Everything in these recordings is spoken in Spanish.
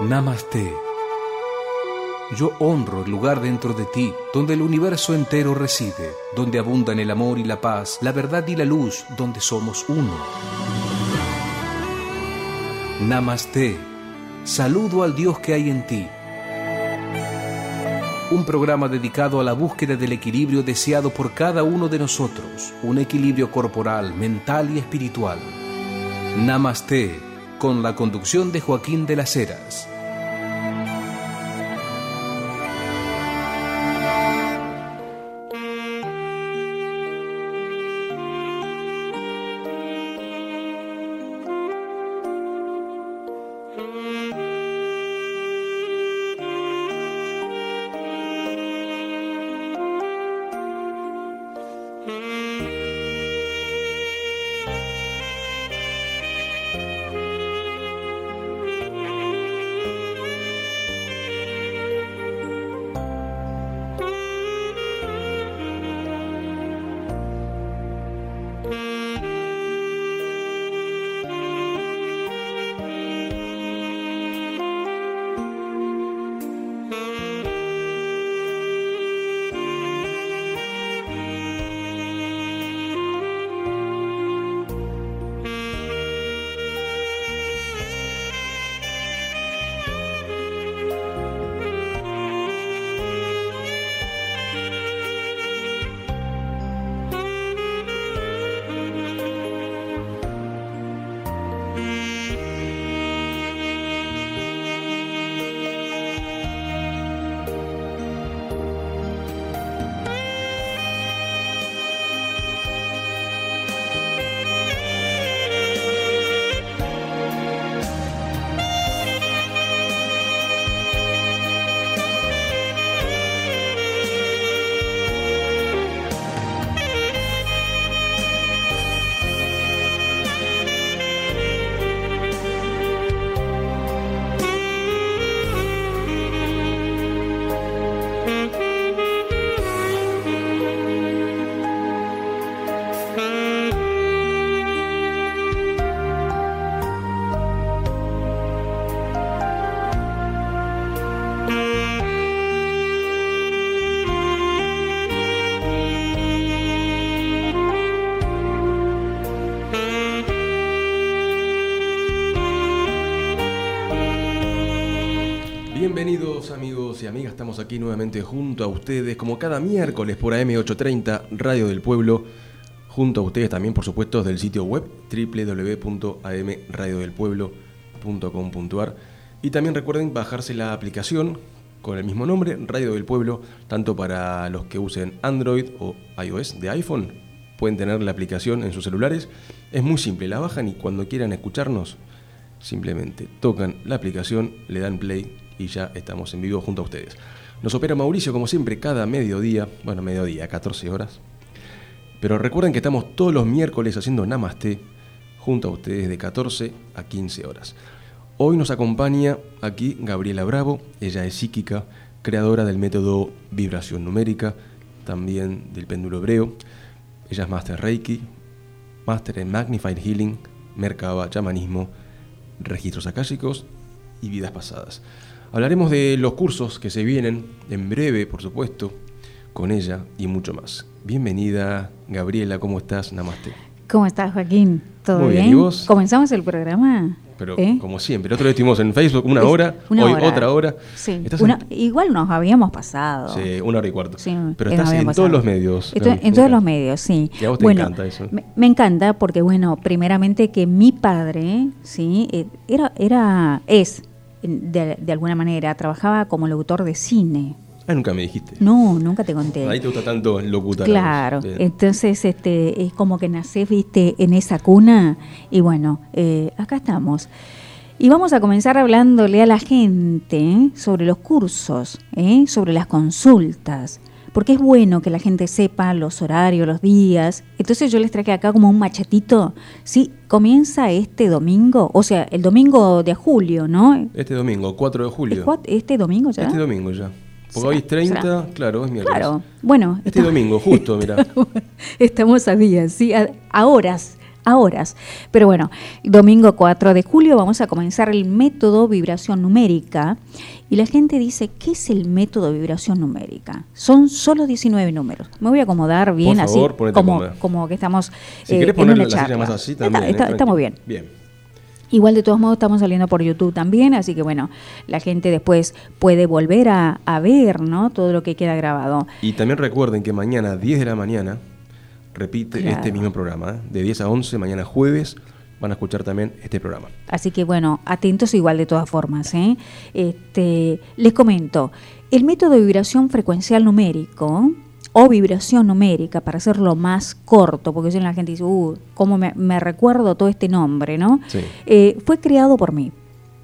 Namaste. Yo honro el lugar dentro de ti, donde el universo entero reside, donde abundan el amor y la paz, la verdad y la luz, donde somos uno. Namaste. Saludo al Dios que hay en ti. Un programa dedicado a la búsqueda del equilibrio deseado por cada uno de nosotros, un equilibrio corporal, mental y espiritual. Namaste, con la conducción de Joaquín de las Heras. Amigas, estamos aquí nuevamente junto a ustedes como cada miércoles por AM830 Radio del Pueblo, junto a ustedes también por supuesto del sitio web www.amradiodelpueblo.com.ar y también recuerden bajarse la aplicación con el mismo nombre, Radio del Pueblo, tanto para los que usen Android o iOS de iPhone, pueden tener la aplicación en sus celulares, es muy simple, la bajan y cuando quieran escucharnos simplemente tocan la aplicación, le dan play y ya estamos en vivo junto a ustedes. Nos opera Mauricio como siempre cada mediodía, bueno, mediodía, 14 horas. Pero recuerden que estamos todos los miércoles haciendo Namaste junto a ustedes de 14 a 15 horas. Hoy nos acompaña aquí Gabriela Bravo, ella es psíquica, creadora del método vibración numérica, también del péndulo hebreo. Ella es Master Reiki, Master en Magnified Healing, Merkaba, Chamanismo, Registros Akáshicos y Vidas Pasadas. Hablaremos de los cursos que se vienen en breve, por supuesto, con ella y mucho más. Bienvenida, Gabriela, ¿cómo estás? Namaste. ¿Cómo estás, Joaquín? ¿Todo Muy bien, bien? ¿y vos? ¿Comenzamos el programa? Pero ¿Eh? como siempre, otro día estuvimos en Facebook una hora, una hoy hora. otra hora. Sí, Estás una- en, igual nos habíamos pasado. sí, una hora y cuarto. Sí, Pero estás en todos los medios. En todos los medios, sí. Y a vos te bueno, encanta eso. Me, me encanta porque, bueno, primeramente que mi padre, sí, eh, era, era, es, de, de alguna manera, trabajaba como locutor de cine. Ah, nunca me dijiste. No, nunca te conté. Ahí te gusta tanto locutar. Claro, entonces este es como que nacés, viste, en esa cuna y bueno, eh, acá estamos. Y vamos a comenzar hablándole a la gente ¿eh? sobre los cursos, ¿eh? sobre las consultas, porque es bueno que la gente sepa los horarios, los días. Entonces yo les traje acá como un machetito. Sí, comienza este domingo, o sea, el domingo de julio, ¿no? Este domingo, 4 de ¿Es julio. ¿Este domingo ya? Este domingo ya. Porque hoy es 30, ¿Será? claro, es miércoles. Claro, bueno. Este domingo, justo, mira. Estamos a días, sí, a, a horas, a horas. Pero bueno, domingo 4 de julio vamos a comenzar el método vibración numérica. Y la gente dice, ¿qué es el método vibración numérica? Son solo 19 números. Me voy a acomodar bien así, como, como que estamos si eh, en una charla. Más así, también, está, está, muy bien. Bien. Igual de todos modos estamos saliendo por YouTube también, así que bueno, la gente después puede volver a, ver ¿no? todo lo que queda grabado. Y también recuerden que mañana, 10 de la mañana, repite este mismo programa, ¿eh? de 10 a 11, mañana jueves, van a escuchar también este programa. Así que bueno, atentos igual de todas formas. ¿eh? Este, les comento, el método de vibración frecuencial numérico o vibración numérica, para hacerlo más corto, porque si la gente dice, uh, ¿cómo me, recuerdo todo este nombre? ¿no? Eh, fue creado por mí.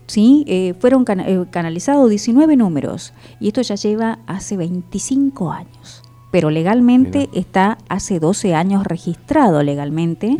¿sí? Eh, fueron eh, canalizados 19 números y esto ya lleva hace 25 años, pero legalmente está hace 12 años registrado legalmente.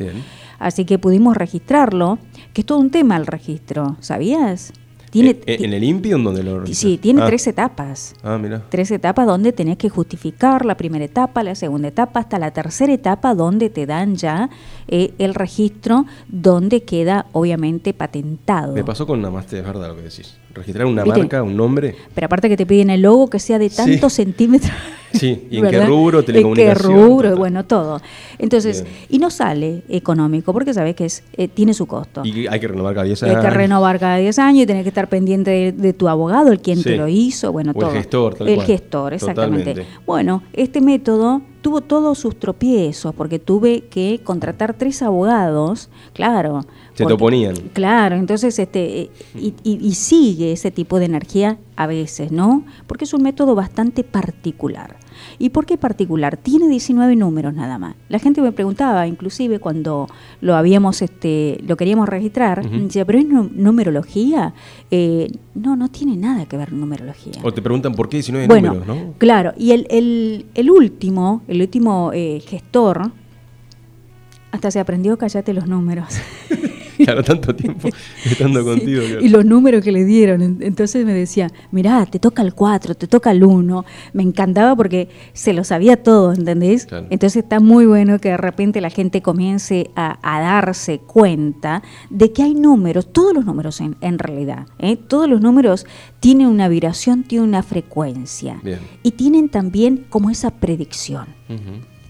Así que pudimos registrarlo, que es todo un tema el registro, ¿sabías? Eh, eh, ¿En el INPI en donde lo Sí, tiene ah. tres etapas. Ah, mira. Tres etapas donde tenés que justificar la primera etapa, la segunda etapa, hasta la tercera etapa donde te dan ya eh, el registro, donde queda obviamente patentado. Me pasó con Namaste, es verdad lo que decís. Registrar una marca, un nombre. Pero aparte que te piden el logo que sea de tantos centímetros. Sí, y en qué rubro, telecomunicación. En qué rubro, bueno, todo. Entonces, y no sale económico, porque sabes que es, eh, tiene su costo. Y hay que renovar cada 10 años. Hay que renovar cada 10 años y tener que estar pendiente de, tu abogado, el quien te lo hizo, bueno, todo. El gestor, tal El gestor, exactamente. Bueno, este método tuvo todos sus tropiezos, porque tuve que contratar tres abogados, claro. Se te oponían. Claro, entonces, este, y, y sigue ese tipo de energía a veces, ¿no? Porque es un método bastante particular. ¿Y por qué particular? Tiene 19 números nada más. La gente me preguntaba, inclusive cuando lo habíamos, este, lo queríamos registrar, decía, pero es numerología. Eh, no, no tiene nada que ver numerología. O te preguntan por qué 19 números, ¿no? Claro, y el, el, el último, el último eh, gestor, hasta se aprendió, callate los números. claro, tanto tiempo estando contigo. Y los números que le dieron. Entonces me decía, mirá, te toca el 4, te toca el 1. Me encantaba porque se lo sabía todo, ¿entendés? Entonces está muy bueno que de repente la gente comience a, darse cuenta de que hay números, todos los números en, realidad, ¿eh? todos los números tienen una vibración, tienen una frecuencia. Y tienen también como esa predicción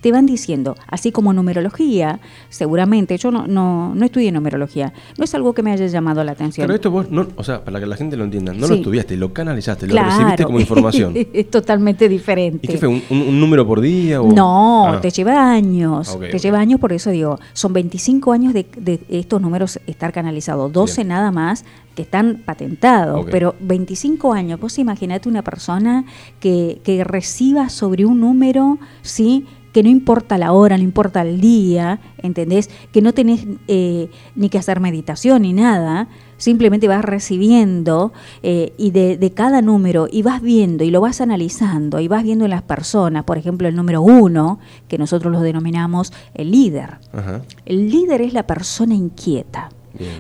te van diciendo, así como numerología, seguramente, yo no, no, no estudié numerología, no es algo que me haya llamado la atención. Pero esto vos, no, o sea, para que la gente lo entienda, no lo estudiaste, lo canalizaste, lo recibiste como información. es totalmente diferente. ¿Y qué fue, un, número por día? O? No, ah. te lleva años, te lleva años, por eso digo, son 25 años de, estos números estar canalizados, 12 nada más que están patentados, pero 25 años, vos imaginate una persona que, que reciba sobre un número, ¿sí? Que no importa la hora, no importa el día, ¿entendés? Que no tenés eh, ni que hacer meditación ni nada, simplemente vas recibiendo eh, y de, cada número y vas viendo y lo vas analizando y vas viendo en las personas, por ejemplo el número uno, que nosotros lo denominamos el líder. El líder es la persona inquieta.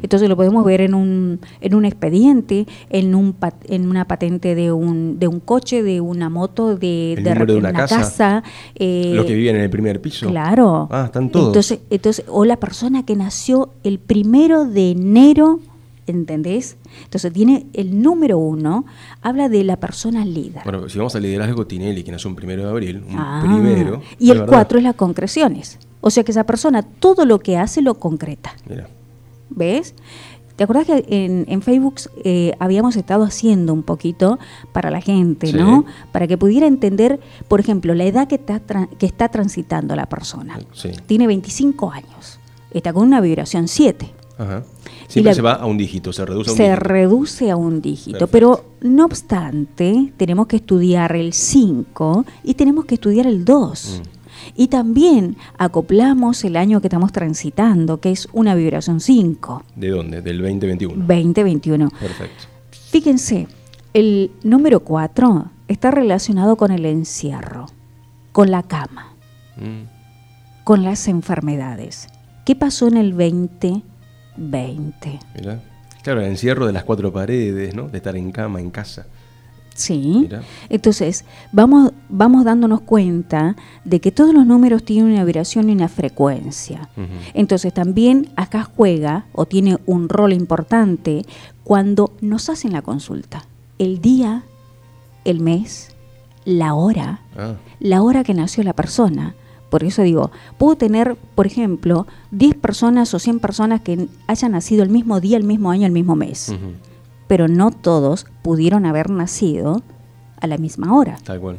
Entonces lo podemos ver en un, en un expediente, en, un, en una patente de un, de un coche, de una moto, de, de, una, casa. Eh, los que viven en el primer piso. Claro. Ah, están todos. Entonces, entonces, o la persona que nació el primero de enero, ¿entendés? Entonces tiene el número uno, habla de la persona líder. Bueno, si vamos a liderazgo Tinelli, que nació un primero de abril, un ah, primero. Y el cuatro es las concreciones. O sea que esa persona todo lo que hace lo concreta. Mira. ¿Ves? ¿Te acuerdas que en, Facebook eh, habíamos estado haciendo un poquito para la gente, ¿no? Para que pudiera entender, por ejemplo, la edad que está, que está transitando la persona. Tiene 25 años. Está con una vibración 7. Ajá. Siempre se va a un dígito, se reduce a un dígito. Se reduce a un dígito. Pero no obstante, tenemos que estudiar el 5 y tenemos que estudiar el 2. Y también acoplamos el año que estamos transitando, que es una vibración 5. ¿De dónde? Del 2021. 2021. Perfecto. Fíjense, el número 4 está relacionado con el encierro, con la cama, mm. con las enfermedades. ¿Qué pasó en el 2020? Claro, el encierro de las cuatro paredes, ¿no? De estar en cama, en casa. Sí. Mira. Entonces, vamos, vamos dándonos cuenta de que todos los números tienen una vibración y una frecuencia. Entonces, también acá juega o tiene un rol importante cuando nos hacen la consulta. El día, el mes, la hora, Ah, la hora que nació la persona. Por eso digo, puedo tener, por ejemplo, 10 personas o 100 personas que hayan nacido el mismo día, el mismo año, el mismo mes ujú, pero no todos pudieron haber nacido a la misma hora. tal cual.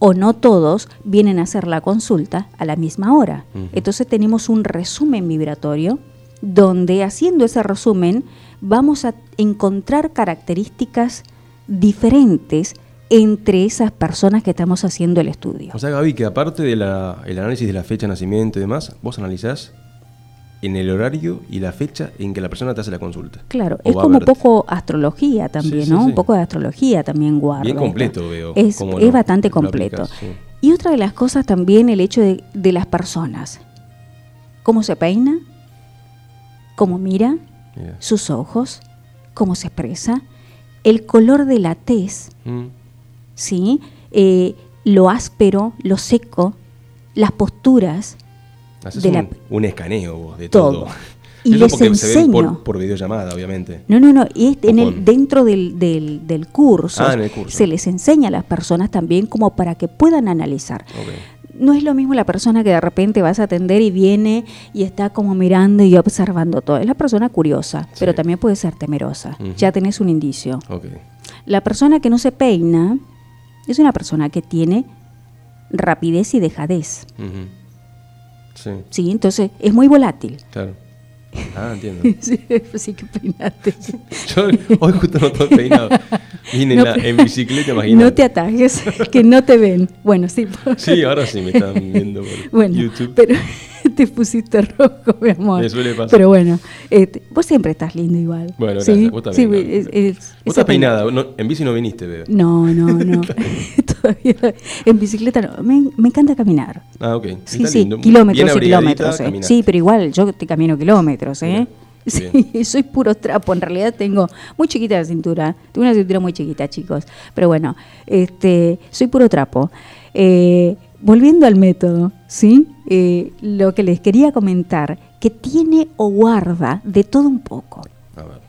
O no todos vienen a hacer la consulta a la misma hora. Entonces tenemos un resumen vibratorio donde haciendo ese resumen vamos a encontrar características diferentes entre esas personas que estamos haciendo el estudio. O sea, Gaby, que aparte del análisis de la fecha de nacimiento y demás, vos analizás en el horario y la fecha en que la persona te hace la consulta. Claro, es como verte. poco astrología también, Sí, ¿no? sí. Un poco de astrología también guarda. Bien esto. completo veo. Es, es lo- bastante completo. aplicas. Y otra de las cosas también el hecho de, de las personas. Cómo se peina, cómo mira, Mira. sus ojos, cómo se expresa, el color de la tez, Mm, ¿sí? Eh, lo áspero, lo seco, las posturas, Haces De un, la- un escaneo vos de todo. todo. Y Eso les porque se ven enseño. por, por videollamada, obviamente. No, no, no. Y es en el, dentro del, del, del curso, Ah, en el curso. se les enseña a las personas también como para que puedan analizar. No es lo mismo la persona que de repente vas a atender y viene y está como mirando y observando todo. Es la persona curiosa, pero también puede ser temerosa. Ya tenés un indicio. Ok. La persona que no se peina es una persona que tiene rapidez y dejadez. Ujú. Sí, ¿sí? Entonces es muy volátil. claro. Ah, entiendo. sí, sí que peinate. Yo hoy justo no estoy peinado. Vine en, No, la- pero- en bicicleta, imagínate. No te atajes, que no te ven. Bueno, sí. Sí, ahora sí me están viendo por Bueno, YouTube. pero te pusiste rojo, mi amor. Me suele pasar. Pero bueno, este, vos siempre estás lindo igual. Bueno, ¿sí? gracias, vos también, Sí, es- es- Vos estás peina- peinada, no- en bici no viniste, veo. No, no, no. Todavía en bicicleta no. Me, me encanta caminar. Ah, ok. Sí, Está sí, lindo. kilómetros y kilómetros. eh. Sí, pero igual yo te camino kilómetros, ¿eh? Sí, soy puro trapo. En realidad tengo muy chiquita la cintura. Tengo una cintura muy chiquita, chicos. Pero bueno, este, soy puro trapo. Eh, volviendo al método, ¿sí? Eh, lo que les quería comentar, que tiene o guarda de todo un poco. A ver.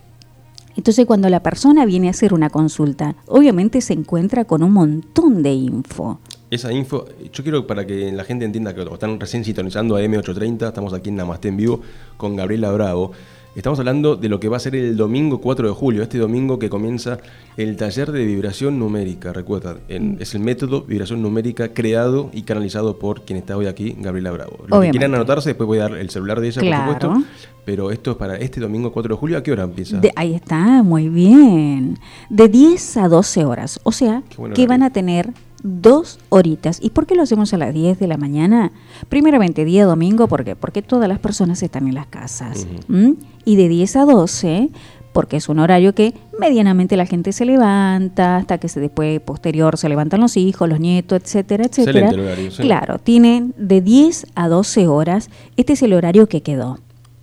Entonces, cuando la persona viene a hacer una consulta, obviamente se encuentra con un montón de info. Esa info, yo quiero para que la gente entienda que están recién sintonizando a M830, estamos aquí en Namaste en vivo con Gabriela Bravo. Estamos hablando de lo que va a ser el domingo 4 de julio, este domingo que comienza el taller de vibración numérica. Recuerda, en- es el método vibración numérica creado y canalizado por quien está hoy aquí, Gabriela Bravo. Lo que quieran anotarse, después voy a dar el celular de ella, Claro. por supuesto. Pero esto es para este domingo 4 de julio. ¿A qué hora empieza? De- ahí está, muy bien. De 10 a 12 horas. O sea, Qué buen que van a tener dos horitas. ¿Y por qué lo hacemos a las 10 de la mañana? Primeramente, día domingo, ¿por qué? Porque todas las personas están en las casas. ¿m? Y de 10 a 12, porque es un horario que medianamente la gente se levanta, hasta que se después, posterior, se levantan los hijos, los nietos, etcétera, etcétera. Excelente el horario, sí. Claro, tienen de 10 a 12 horas. Este es el horario que quedó.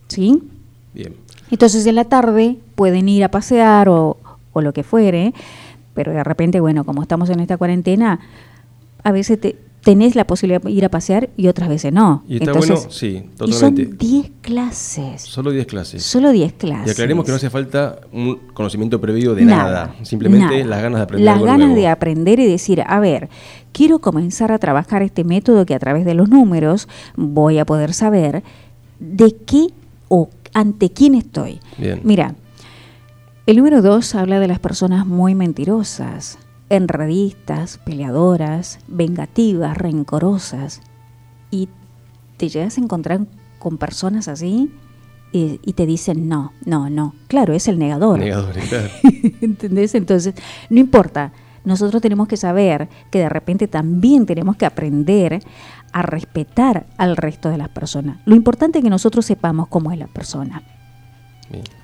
¿Sí? Bien. Entonces en la tarde pueden ir a pasear o, o lo que fuere, pero de repente, bueno, como estamos en esta cuarentena, a veces te- tenés la posibilidad de ir a pasear y otras veces no. Y está Entonces, bueno, sí, Y totalmente. son 10 clases, Solo 10 clases. solo 10 clases. Y aclaremos que no hace falta un conocimiento previo de nada, simplemente nada. las ganas de aprender Las algo ganas nuevo. de aprender y decir, a ver, quiero comenzar a trabajar este método que a través de los números voy a poder saber de qué o ante quién estoy. Bien. Mira, el número dos habla de las personas muy mentirosas, enredistas, peleadoras, vengativas, rencorosas. Y te llegas a encontrar con personas así y, y te dicen no, no, no. Claro, es el negador. Negadores, claro. ¿Entendés? Entonces, no importa. Nosotros tenemos que saber que de repente también tenemos que aprender a respetar al resto de las personas. Lo importante es que nosotros sepamos cómo es la persona.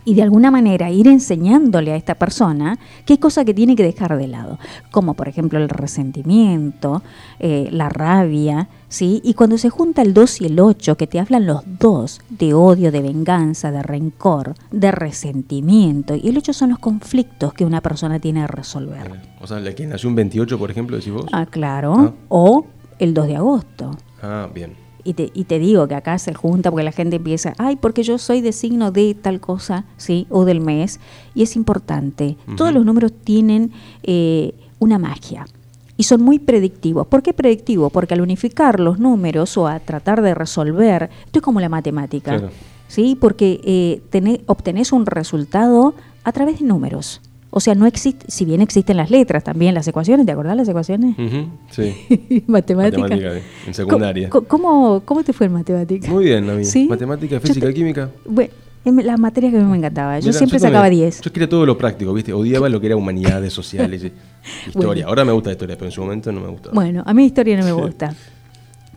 Y de alguna manera ir enseñándole a esta persona qué cosa que tiene que dejar de lado, como por ejemplo el resentimiento, eh, la rabia, ¿sí? Y cuando se junta el 2 y el 8, que te hablan los dos de odio, de venganza, de rencor, de resentimiento, y el 8 son los conflictos que una persona tiene que resolver. O sea, la que nació un 28, por ejemplo, decís vos. Ah, claro. Ah. O el 2 de agosto. Ah, bien. Y te, y te digo que acá se junta porque la gente empieza, ay, porque yo soy de signo de tal cosa, ¿sí? O del mes. Y es importante. Todos los números tienen eh, una magia y son muy predictivos. ¿Por qué predictivo? Porque al unificar los números o a tratar de resolver, esto es como la matemática, ¿sí? Porque eh, obtenés un resultado a través de números. O sea, no existe, si bien existen las letras también, las ecuaciones, ¿te acordás las ecuaciones? sí. matemática. Matemática en secundaria. ¿Cómo, ¿Cómo, te fue en matemática? Muy bien, a mí. Matemática, física, química. Bueno, las materias que a mí me encantaba. Yo siempre sacaba 10. Yo quería todo lo práctico, ¿viste? Odiaba lo que era humanidades sociales, historia. Ahora me gusta historia, pero en su momento no me gustaba. Bueno, a mí historia no me gusta.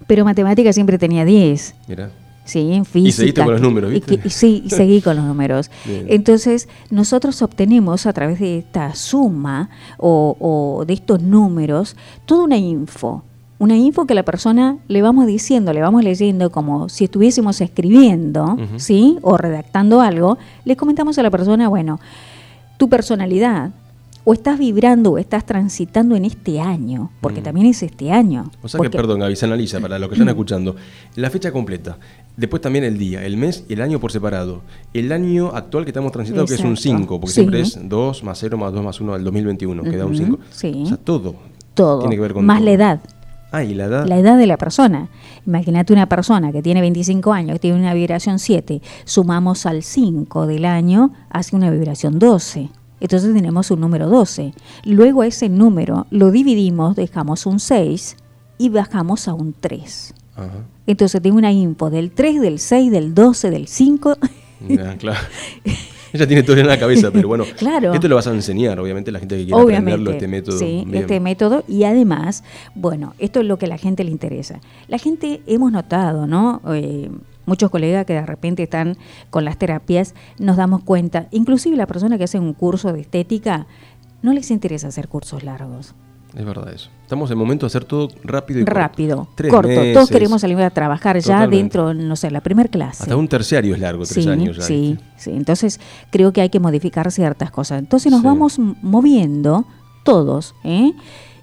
Pero matemática siempre tenía 10. Mira. Sí, en física. Y seguiste con los números, ¿viste? sí, y seguí con los números. Entonces, nosotros obtenemos a través de esta suma o, de estos números toda una info. Una info que la persona le vamos diciendo, le vamos leyendo como si estuviésemos escribiendo, ¿sí? O redactando algo. Le comentamos a la persona, bueno, tu personalidad, o estás vibrando o estás transitando en este año, porque también es este año. O sea que, perdón, Gaby, se analiza para los que están escuchando, la fecha completa, después también el día, el mes y el año por separado. El año actual que estamos transitando, que es un 5, porque siempre es 2 más 0 más 2 más 1 del 2021, que da un 5. Sí. O sea, todo. Todo. Tiene que ver con más la edad. Ah, y la edad. La edad de la persona. Imagínate una persona que tiene 25 años, que tiene una vibración 7, sumamos al 5 del año, hace una vibración 12. Entonces tenemos un número 12. Luego ese número lo dividimos, dejamos un 6 y bajamos a un 3. Entonces tengo una info del 3, del 6, del 12, del 5. claro. Ella tiene todo en la cabeza, pero bueno, claro. esto lo vas a enseñar, obviamente, la gente que quiera aprenderlo, este método. Sí, este método. Y además, bueno, esto es lo que a la gente le interesa. La gente, hemos notado, ¿no? Eh, muchos colegas que de repente están con las terapias, nos damos cuenta, inclusive la persona que hace un curso de estética, no les interesa hacer cursos largos. Es verdad eso. Estamos en momento de hacer todo rápido y rápido, corto. Todos queremos salir a trabajar ya dentro, no sé, la primera clase. Hasta un terciario es largo, tres años. Ya, sí, sí. Entonces creo que hay que modificar ciertas cosas. Entonces nos vamos moviendo todos. ¿eh?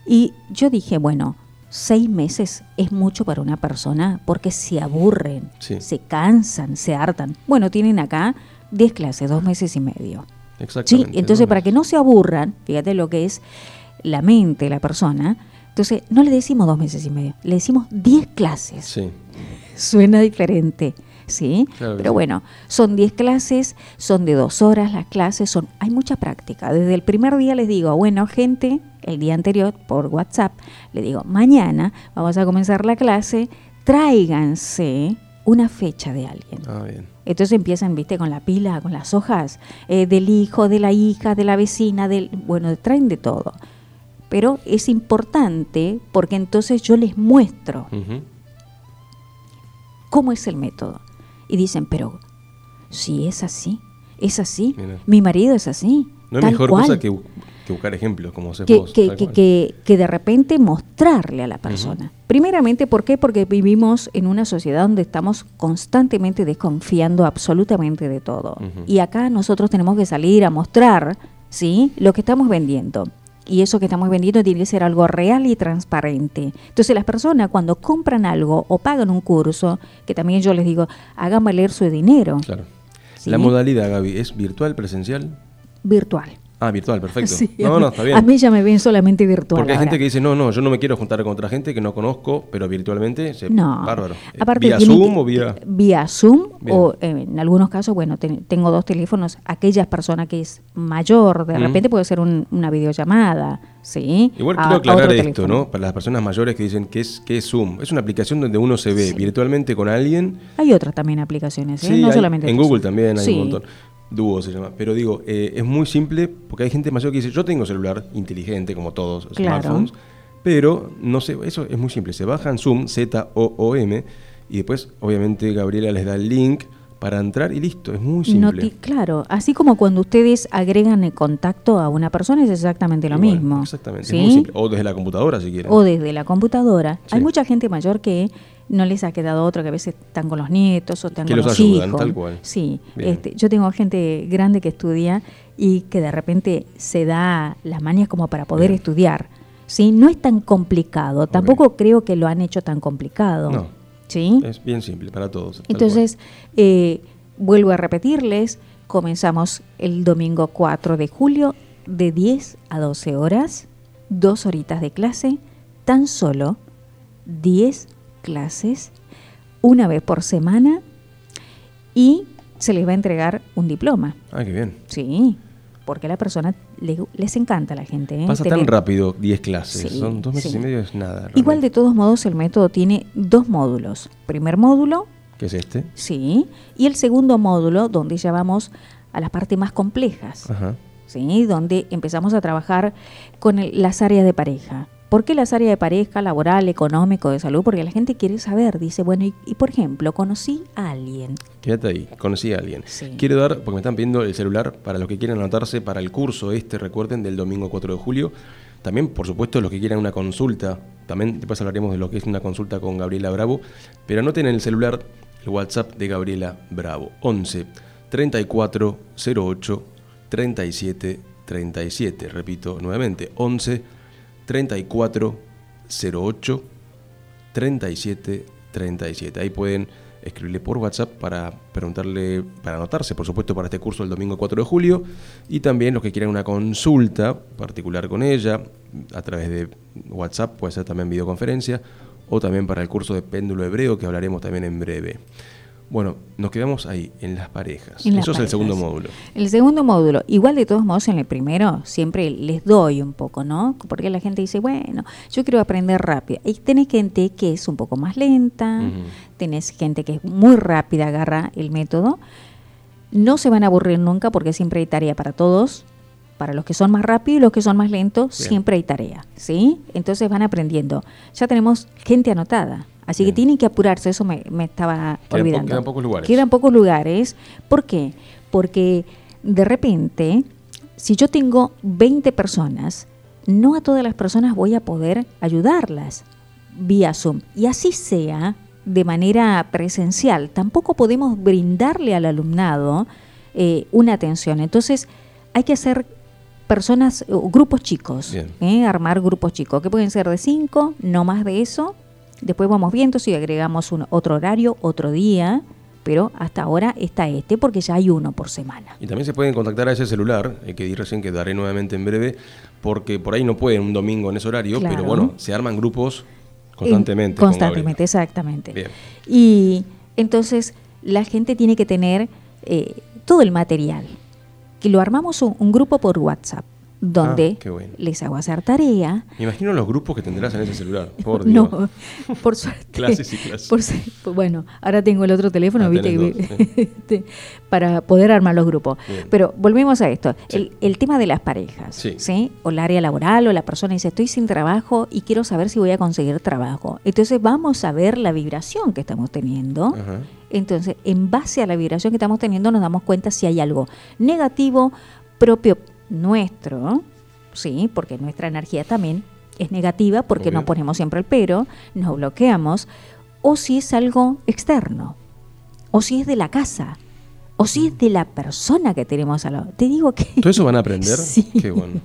Y yo dije, bueno, seis meses es mucho para una persona porque se aburren, se cansan, se hartan. Bueno, tienen acá diez clases, dos meses y medio. Exactamente. ¿Sí? Entonces, para que no se aburran, fíjate lo que es la mente, la persona, entonces no le decimos dos meses y medio, le decimos diez clases. Sí. Suena diferente. ¿sí? Pero bueno, son 10 clases, son de dos horas las clases, son hay mucha práctica. Desde el primer día les digo, bueno, gente, el día anterior por WhatsApp, le digo, mañana vamos a comenzar la clase, tráiganse una fecha de alguien. Ah, bien. Entonces empiezan, viste, con la pila, con las hojas eh, del hijo, de la hija, de la vecina, del, bueno, traen de todo. Pero es importante porque entonces yo les muestro cómo es el método y dicen, pero si es así, es así, mi marido es así. No es mejor cosa que, buscar ejemplos, como se que, que, que, de repente mostrarle a la persona. Primeramente, ¿por qué? Porque vivimos en una sociedad donde estamos constantemente desconfiando absolutamente de todo. Y acá nosotros tenemos que salir a mostrar ¿sí? lo que estamos vendiendo. Y eso que estamos vendiendo tiene que ser algo real y transparente. Entonces las personas cuando compran algo o pagan un curso, que también yo les digo, hagan valer su dinero. Claro. La modalidad, Gaby, ¿es virtual, presencial? Virtual. Ah, virtual, perfecto. no, no, está bien. A mí ya me ven solamente virtual. Porque hay gente que dice, no, no, yo no me quiero juntar con otra gente que no conozco, pero virtualmente, se, no. bárbaro. Aparte, ¿Vía Zoom o vía...? Vía Zoom, o eh, en algunos casos, bueno, tengo dos teléfonos. Aquellas personas que es mayor, de repente puede ser una videollamada, ¿sí? Igual quiero aclarar esto, ¿no? Para las personas mayores que dicen, ¿qué es, qué es Zoom? Es una aplicación donde uno se ve virtualmente con alguien. Hay otras también aplicaciones, ¿eh? no solamente En Google también hay un montón. Dúo se llama. Pero digo, eh, es muy simple porque hay gente mayor que dice, yo tengo celular inteligente como todos, smartphones, pero no sé, eso es muy simple. Se bajan Zoom, Z-O-O-M, y después obviamente Gabriela les da el link para entrar y listo, es muy simple. claro, así como cuando ustedes agregan el contacto a una persona es exactamente lo mismo. Exactamente, es muy simple. O desde la computadora si quieren. O desde la computadora. Hay mucha gente mayor que no les ha quedado otra, que a veces están con los nietos o están con los, hijos. tal cual. Sí, este, yo tengo gente grande que estudia y que de repente se da las manías como para poder estudiar. ¿sí? No es tan complicado, tampoco creo que lo han hecho tan complicado. No es bien simple para todos. Entonces, eh, vuelvo a repetirles, comenzamos el domingo 4 de julio de 10 a 12 horas, dos horitas de clase, tan solo 10 clases, una vez por semana, y se les va a entregar un diploma. Ah, qué bien. Sí porque a la persona les encanta a la gente. ¿eh? Pasa tan rápido 10 clases, son dos meses y medio es nada. Igual de todos modos el método tiene dos módulos. Primer módulo. ¿Qué es este? Sí. Y el segundo módulo donde ya vamos a las partes más complejas. Ajá. ¿sí? Donde empezamos a trabajar con las áreas de pareja. ¿Por qué las áreas de pareja, laboral, económico, de salud? Porque la gente quiere saber, dice, bueno, y, por ejemplo, conocí a alguien. Quédate ahí, conocí a alguien. Quiero dar, porque me están pidiendo el celular para los que quieran anotarse para el curso este, recuerden, del domingo 4 de julio. También, por supuesto, los que quieran una consulta, también después hablaremos de lo que es una consulta con Gabriela Bravo, pero anoten en el celular el WhatsApp de Gabriela Bravo, 11 34 08 37 37. Repito nuevamente, 11 3408 37 37. Ahí pueden escribirle por WhatsApp para preguntarle, para anotarse, por supuesto, para este curso el domingo 4 de julio. Y también los que quieran una consulta particular con ella, a través de WhatsApp, puede ser también videoconferencia, o también para el curso de péndulo hebreo, que hablaremos también en breve. Bueno, nos quedamos ahí, en las parejas. Eso es el segundo módulo. El segundo módulo, igual de todos modos en el primero siempre les doy un poco, ¿no? Porque la gente dice, bueno, yo quiero aprender rápido. Y tenés gente que es un poco más lenta, tenés gente que es muy rápida, agarra el método. No se van a aburrir nunca porque siempre hay tarea para todos. Para los que son más rápidos y los que son más lentos, siempre hay tarea, ¿sí? Entonces van aprendiendo. Ya tenemos gente anotada. Así que tienen que apurarse, eso me, estaba olvidando. quedan pocos lugares. Quedan pocos lugares. ¿Por qué? Porque de repente, si yo tengo 20 personas, no a todas las personas voy a poder ayudarlas vía Zoom. Y así sea de manera presencial, tampoco podemos brindarle al alumnado eh, una atención. Entonces, hay que hacer personas, grupos chicos, ¿eh? armar grupos chicos, que pueden ser de 5, no más de eso, Después vamos viendo si agregamos un, otro horario, otro día, pero hasta ahora está este porque ya hay uno por semana. Y también se pueden contactar a ese celular, eh, que di recién que daré nuevamente en breve, porque por ahí no pueden un domingo en ese horario, pero bueno, se arman grupos constantemente. constantemente, exactamente. Bien. Y entonces la gente tiene que tener eh, todo el material, que lo armamos un grupo por WhatsApp donde ah, les hago hacer tarea. Me imagino los grupos que tendrás en ese celular, por Dios. No, por suerte. clases y clases. bueno, ahora tengo el otro teléfono, ah, ¿viste? para poder armar los grupos. Pero volvemos a esto. El, tema de las parejas, sí. O el área laboral, o la persona dice, estoy sin trabajo y quiero saber si voy a conseguir trabajo. Entonces vamos a ver la vibración que estamos teniendo. Entonces, en base a la vibración que estamos teniendo, nos damos cuenta si hay algo negativo propio nuestro, sí, porque nuestra energía también es negativa porque no ponemos siempre el pero, nos bloqueamos, o si es algo externo, o si es de la casa, o si es de la persona que tenemos al lado. Te digo que... ¿Todo eso van a aprender? Sí. Qué bueno.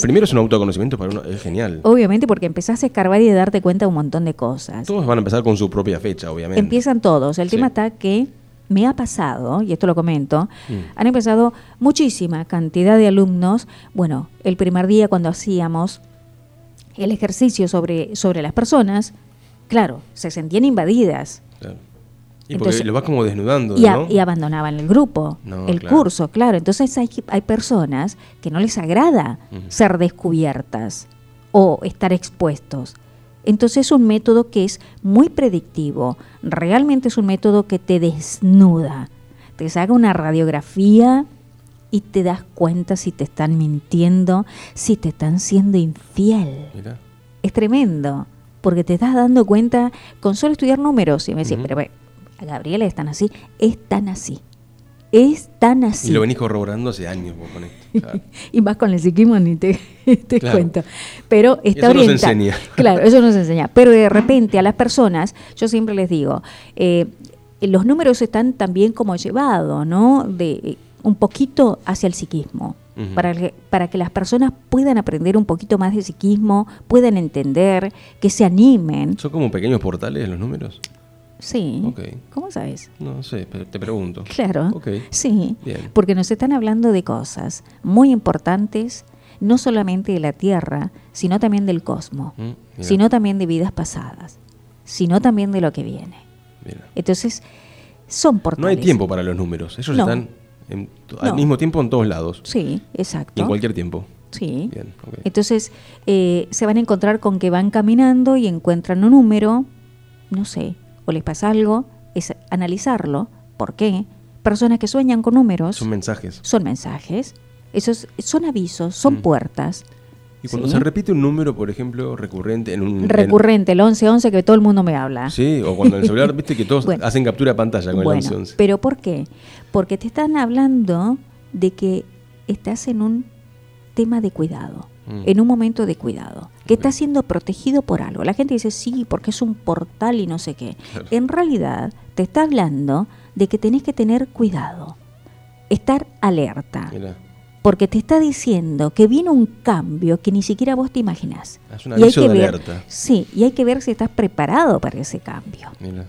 primero es un autoconocimiento para uno, es genial. Obviamente porque empezás a escarbar y a darte cuenta de un montón de cosas. Todos van a empezar con su propia fecha, obviamente. Empiezan todos. El tema está que me ha pasado, y esto lo comento, mm. han empezado muchísima cantidad de alumnos. Bueno, el primer día cuando hacíamos el ejercicio sobre, sobre las personas, claro, se sentían invadidas. Y porque lo vas como desnudando. Y, y abandonaban el grupo, el curso, claro. Entonces hay, hay personas que no les agrada ser descubiertas o estar expuestos. Entonces es un método que es muy predictivo, realmente es un método que te desnuda, te saca una radiografía y te das cuenta si te están mintiendo, si te están siendo infiel. Es tremendo, porque te estás dando cuenta con solo estudiar números y me decís, pero a Gabriela es tan así, es tan así. Es tan así. Y lo venís corroborando hace años vos con esto. claro. y más con el psiquismo ni te, te Claro. cuento. Pero está eso nos enseña. Claro, eso nos enseña. Pero de repente a las personas, yo siempre les digo, eh, los números están también como llevados, ¿no? De eh, un poquito hacia el psiquismo. Para que, para que las personas puedan aprender un poquito más de psiquismo, puedan entender, que se animen. ¿Son como pequeños portales los números? Sí. ¿Cómo sabes? No sé, pero te pregunto. Claro. Sí. Bien. Porque nos están hablando de cosas muy importantes, no solamente de la Tierra, sino también del cosmos, Mm, sino también de vidas pasadas, sino también de lo que viene. Mira. Entonces, son portales. No hay tiempo para los números. Ellos No. están en- al No. mismo tiempo en todos lados. Sí, Y exacto. en cualquier tiempo. Sí. Bien, ok. Entonces, eh, se van a encontrar con que van caminando y encuentran un número, no sé, o les pasa algo, es analizarlo. ¿Por qué? Personas que sueñan con números Son mensajes. son mensajes, esos son avisos, son Mm. puertas. Y cuando Sí. se repite un número, por ejemplo, recurrente en un... en- Recurrente, el 1111 que todo el mundo me habla. sí, o cuando en el celular, viste que todos Bueno. hacen captura de pantalla con Bueno, el 1111. pero ¿por qué? Porque te están hablando de que estás en un tema de cuidado, Mm. en un momento de cuidado, que Ok. estás siendo protegido por algo. La gente dice, sí, porque es un portal y no sé qué. Claro. En realidad te está hablando de que tenés que tener cuidado, estar alerta, Mira, porque te está diciendo que viene un cambio que ni siquiera vos te imaginás. es un Y hay aviso que de ver- alerta. Sí, y hay que ver si estás preparado para ese cambio. Mira.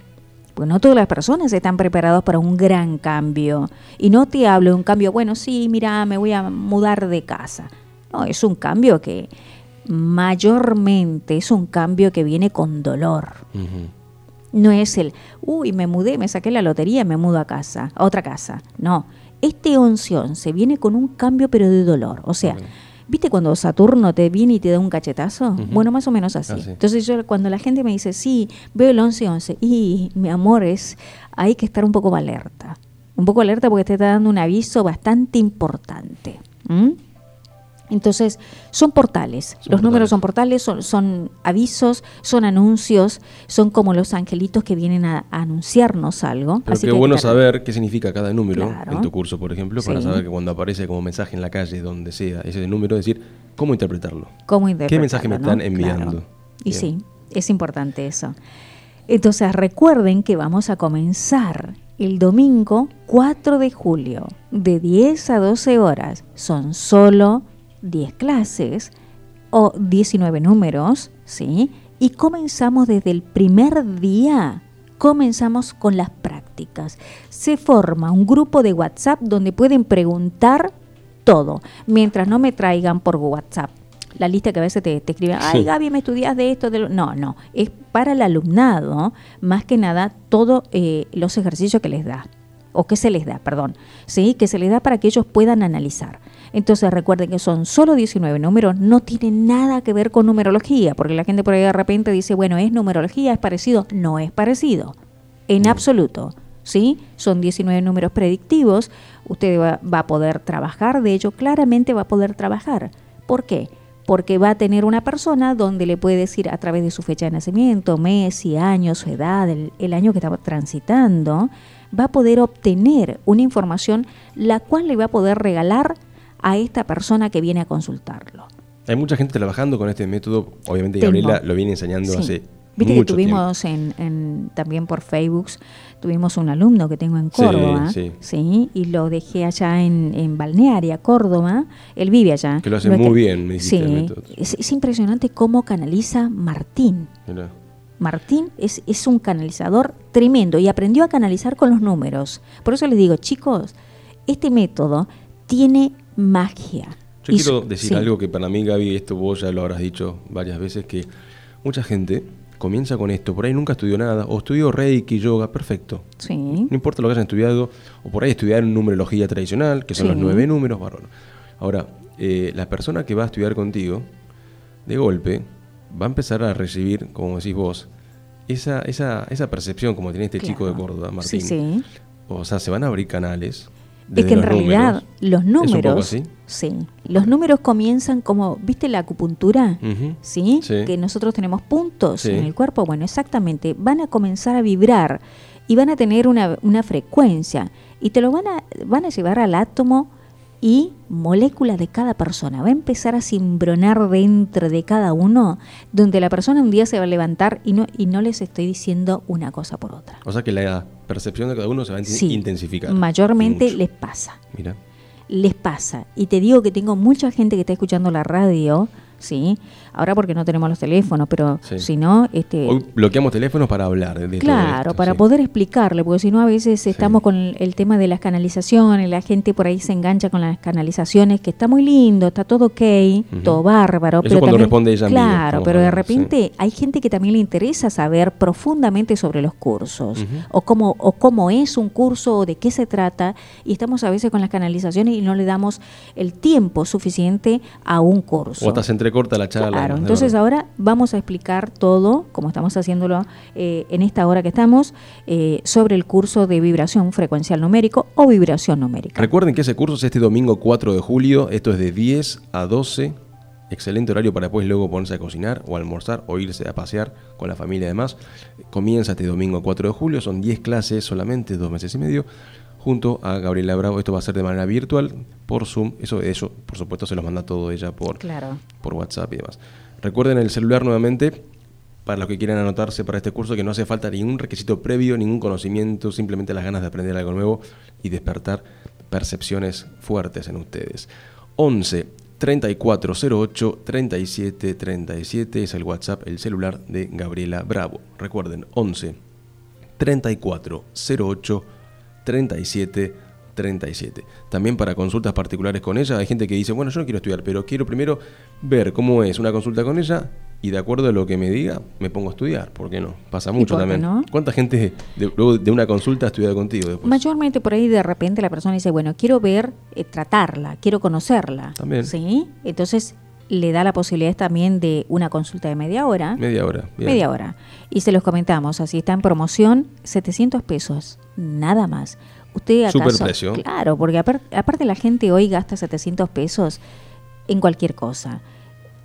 Pues no todas las personas están preparadas para un gran cambio. Y no te hablo de un cambio, bueno, sí, mira, me voy a mudar de casa. No, es un cambio que mayormente es un cambio que viene con dolor. No es el, uy, me mudé, me saqué la lotería, me mudo a casa, a otra casa. No, este 11-11 viene con un cambio pero de dolor. O sea. ¿viste cuando Saturno te viene y te da un cachetazo? Bueno, más o menos así. Así. Entonces yo cuando la gente me dice, sí, veo el 11-11, y mi amor, es, hay que estar un poco alerta. Un poco alerta porque te está dando un aviso bastante importante. ¿m? Entonces, son portales. Son los números son portales, son, son avisos, son anuncios, son como los angelitos que vienen a, a anunciarnos algo. Pero Así qué que bueno estar- saber qué significa cada número Claro. en tu curso, por ejemplo, para Sí. saber que cuando aparece como mensaje en la calle, donde sea, ese número, decir cómo interpretarlo. cómo ¿Qué mensaje me interpretarlo, están enviando? Claro. Y Bien. sí, es importante eso. Entonces recuerden que vamos a comenzar el domingo 4 de julio de 10 a 12 horas. Son solo 10 clases o 19 números, ¿sí? Y comenzamos desde el primer día, comenzamos con las prácticas. Se forma un grupo de WhatsApp donde pueden preguntar todo, mientras no me traigan por WhatsApp. La lista que a veces te, te escriben, ay Sí. Gaby, me estudias de esto, de lo-". No, no, es para el alumnado, más que nada, todos los ejercicios que les da, o que se les da, perdón, ¿sí? Que se les da para que ellos puedan analizar. Entonces recuerden que son solo 19 números, no tienen nada que ver con numerología, porque la gente por ahí de repente dice, bueno, es numerología, es parecido. No es parecido, en absoluto. ¿Sí? Son 19 números predictivos, usted va, va a poder trabajar, de hecho, claramente va a poder trabajar. ¿Por qué? Porque va a tener una persona donde le puede decir a través de su fecha de nacimiento, mes y año, su edad, el, el año que está transitando, va a poder obtener una información la cual le va a poder regalar a esta persona que viene a consultarlo. Hay mucha gente trabajando con este método. Obviamente. Gabriela lo viene enseñando Sí. hace Viste que mucho tuvimos en, en- también por Facebook, tuvimos un alumno que tengo en Sí, Córdoba, sí. y lo dejé allá en, en Balnearia, Córdoba, él vive allá. Que lo hace muy bien, me el Sí, método. es, es impresionante cómo canaliza Martín. Mirá. Martín es, es un canalizador tremendo y aprendió a canalizar con los números. Por eso les digo, chicos, este método tiene magia. Yo Y quiero decir sí. algo que para mí, Gaby, esto vos ya lo habrás dicho varias veces, que mucha gente comienza con esto, por ahí nunca estudió nada, o estudió Reiki, yoga, perfecto. Sí. No importa lo que hayan estudiado, o por ahí estudiaron numerología tradicional, que son Sí. los nueve números, bárbaro. Ahora, eh, la persona que va a estudiar contigo, de golpe, va a empezar a recibir, como decís vos, esa, esa, esa percepción como tiene este chico de. Córdoba, Martín. Sí, sí. O sea, se van a abrir canales. Es que en realidad los ¿Es un poco números, así? sí, los números comienzan como, ¿viste la acupuntura? ¿Sí? Sí. Que nosotros tenemos puntos Sí. en el cuerpo. Bueno, exactamente. Van a comenzar a vibrar y van a tener una, una frecuencia y te lo van a, van a llevar al átomo y moléculas de cada persona. Va a empezar a cimbronar dentro de cada uno, donde la persona un día se va a levantar y no, y no les estoy diciendo una cosa por otra. O sea que la percepción de cada uno se va a Sí, intensificar. Mayormente Mucho. les pasa. Mira. Les pasa. Y te digo que tengo mucha gente que está escuchando la radio, ¿sí? Ahora porque no tenemos los teléfonos, pero Sí. si no, este, Hoy bloqueamos teléfonos para hablar de todo Claro, esto, para sí. poder explicarle, porque si no a veces estamos con el, tema de las canalizaciones, la gente por ahí se engancha con las canalizaciones, que está muy lindo, está todo ok, todo bárbaro. Eso cuando responde ella Claro, pero de repente hay gente que también le interesa saber profundamente sobre los cursos, o, cómo, o cómo es un curso, o de qué se trata, y estamos a veces con las canalizaciones y no le damos el tiempo suficiente a un curso. O hasta se entrecorta la charla. Claro, entonces ahora vamos a explicar todo, como estamos haciéndolo eh, en esta hora que estamos, eh, sobre el curso de vibración frecuencial numérico o vibración numérica. Recuerden que ese curso es este domingo 4 de julio. Esto es de 10 a 12. Excelente horario para después luego ponerse a cocinar o almorzar o irse a pasear con la familia además. Comienza este domingo 4 de julio. Son 10 clases solamente, dos meses y medio. Junto a Gabriela Bravo. Esto va a ser de manera virtual por Zoom. Eso, eso por supuesto, se los manda todo ella por, Claro. por WhatsApp y demás. Recuerden el celular nuevamente, para los que quieran anotarse para este curso, que no hace falta ningún requisito previo, ningún conocimiento, simplemente las ganas de aprender algo nuevo y despertar percepciones fuertes en ustedes. 11 3408 37 37 es el WhatsApp, el celular de Gabriela Bravo. Recuerden, 11 3408 37 37. También para consultas particulares con ella, hay gente que dice, bueno, yo no quiero estudiar, pero quiero primero ver cómo es una consulta con ella y de acuerdo a lo que me diga, me pongo a estudiar. ¿Por qué no? Pasa mucho también. no? ¿Cuánta gente de, luego de una consulta ha estudiado contigo después? Mayormente por ahí de repente la persona dice, bueno, quiero ver, eh, tratarla, quiero conocerla. También. ¿Sí? Entonces le da la posibilidad también de una consulta de media hora. Media hora. bien. Media hora. Y se los comentamos, así está en promoción, 700 pesos, nada más. Usted acaso, Superprecio. Claro, porque apar- aparte la gente hoy gasta 700 pesos en cualquier cosa.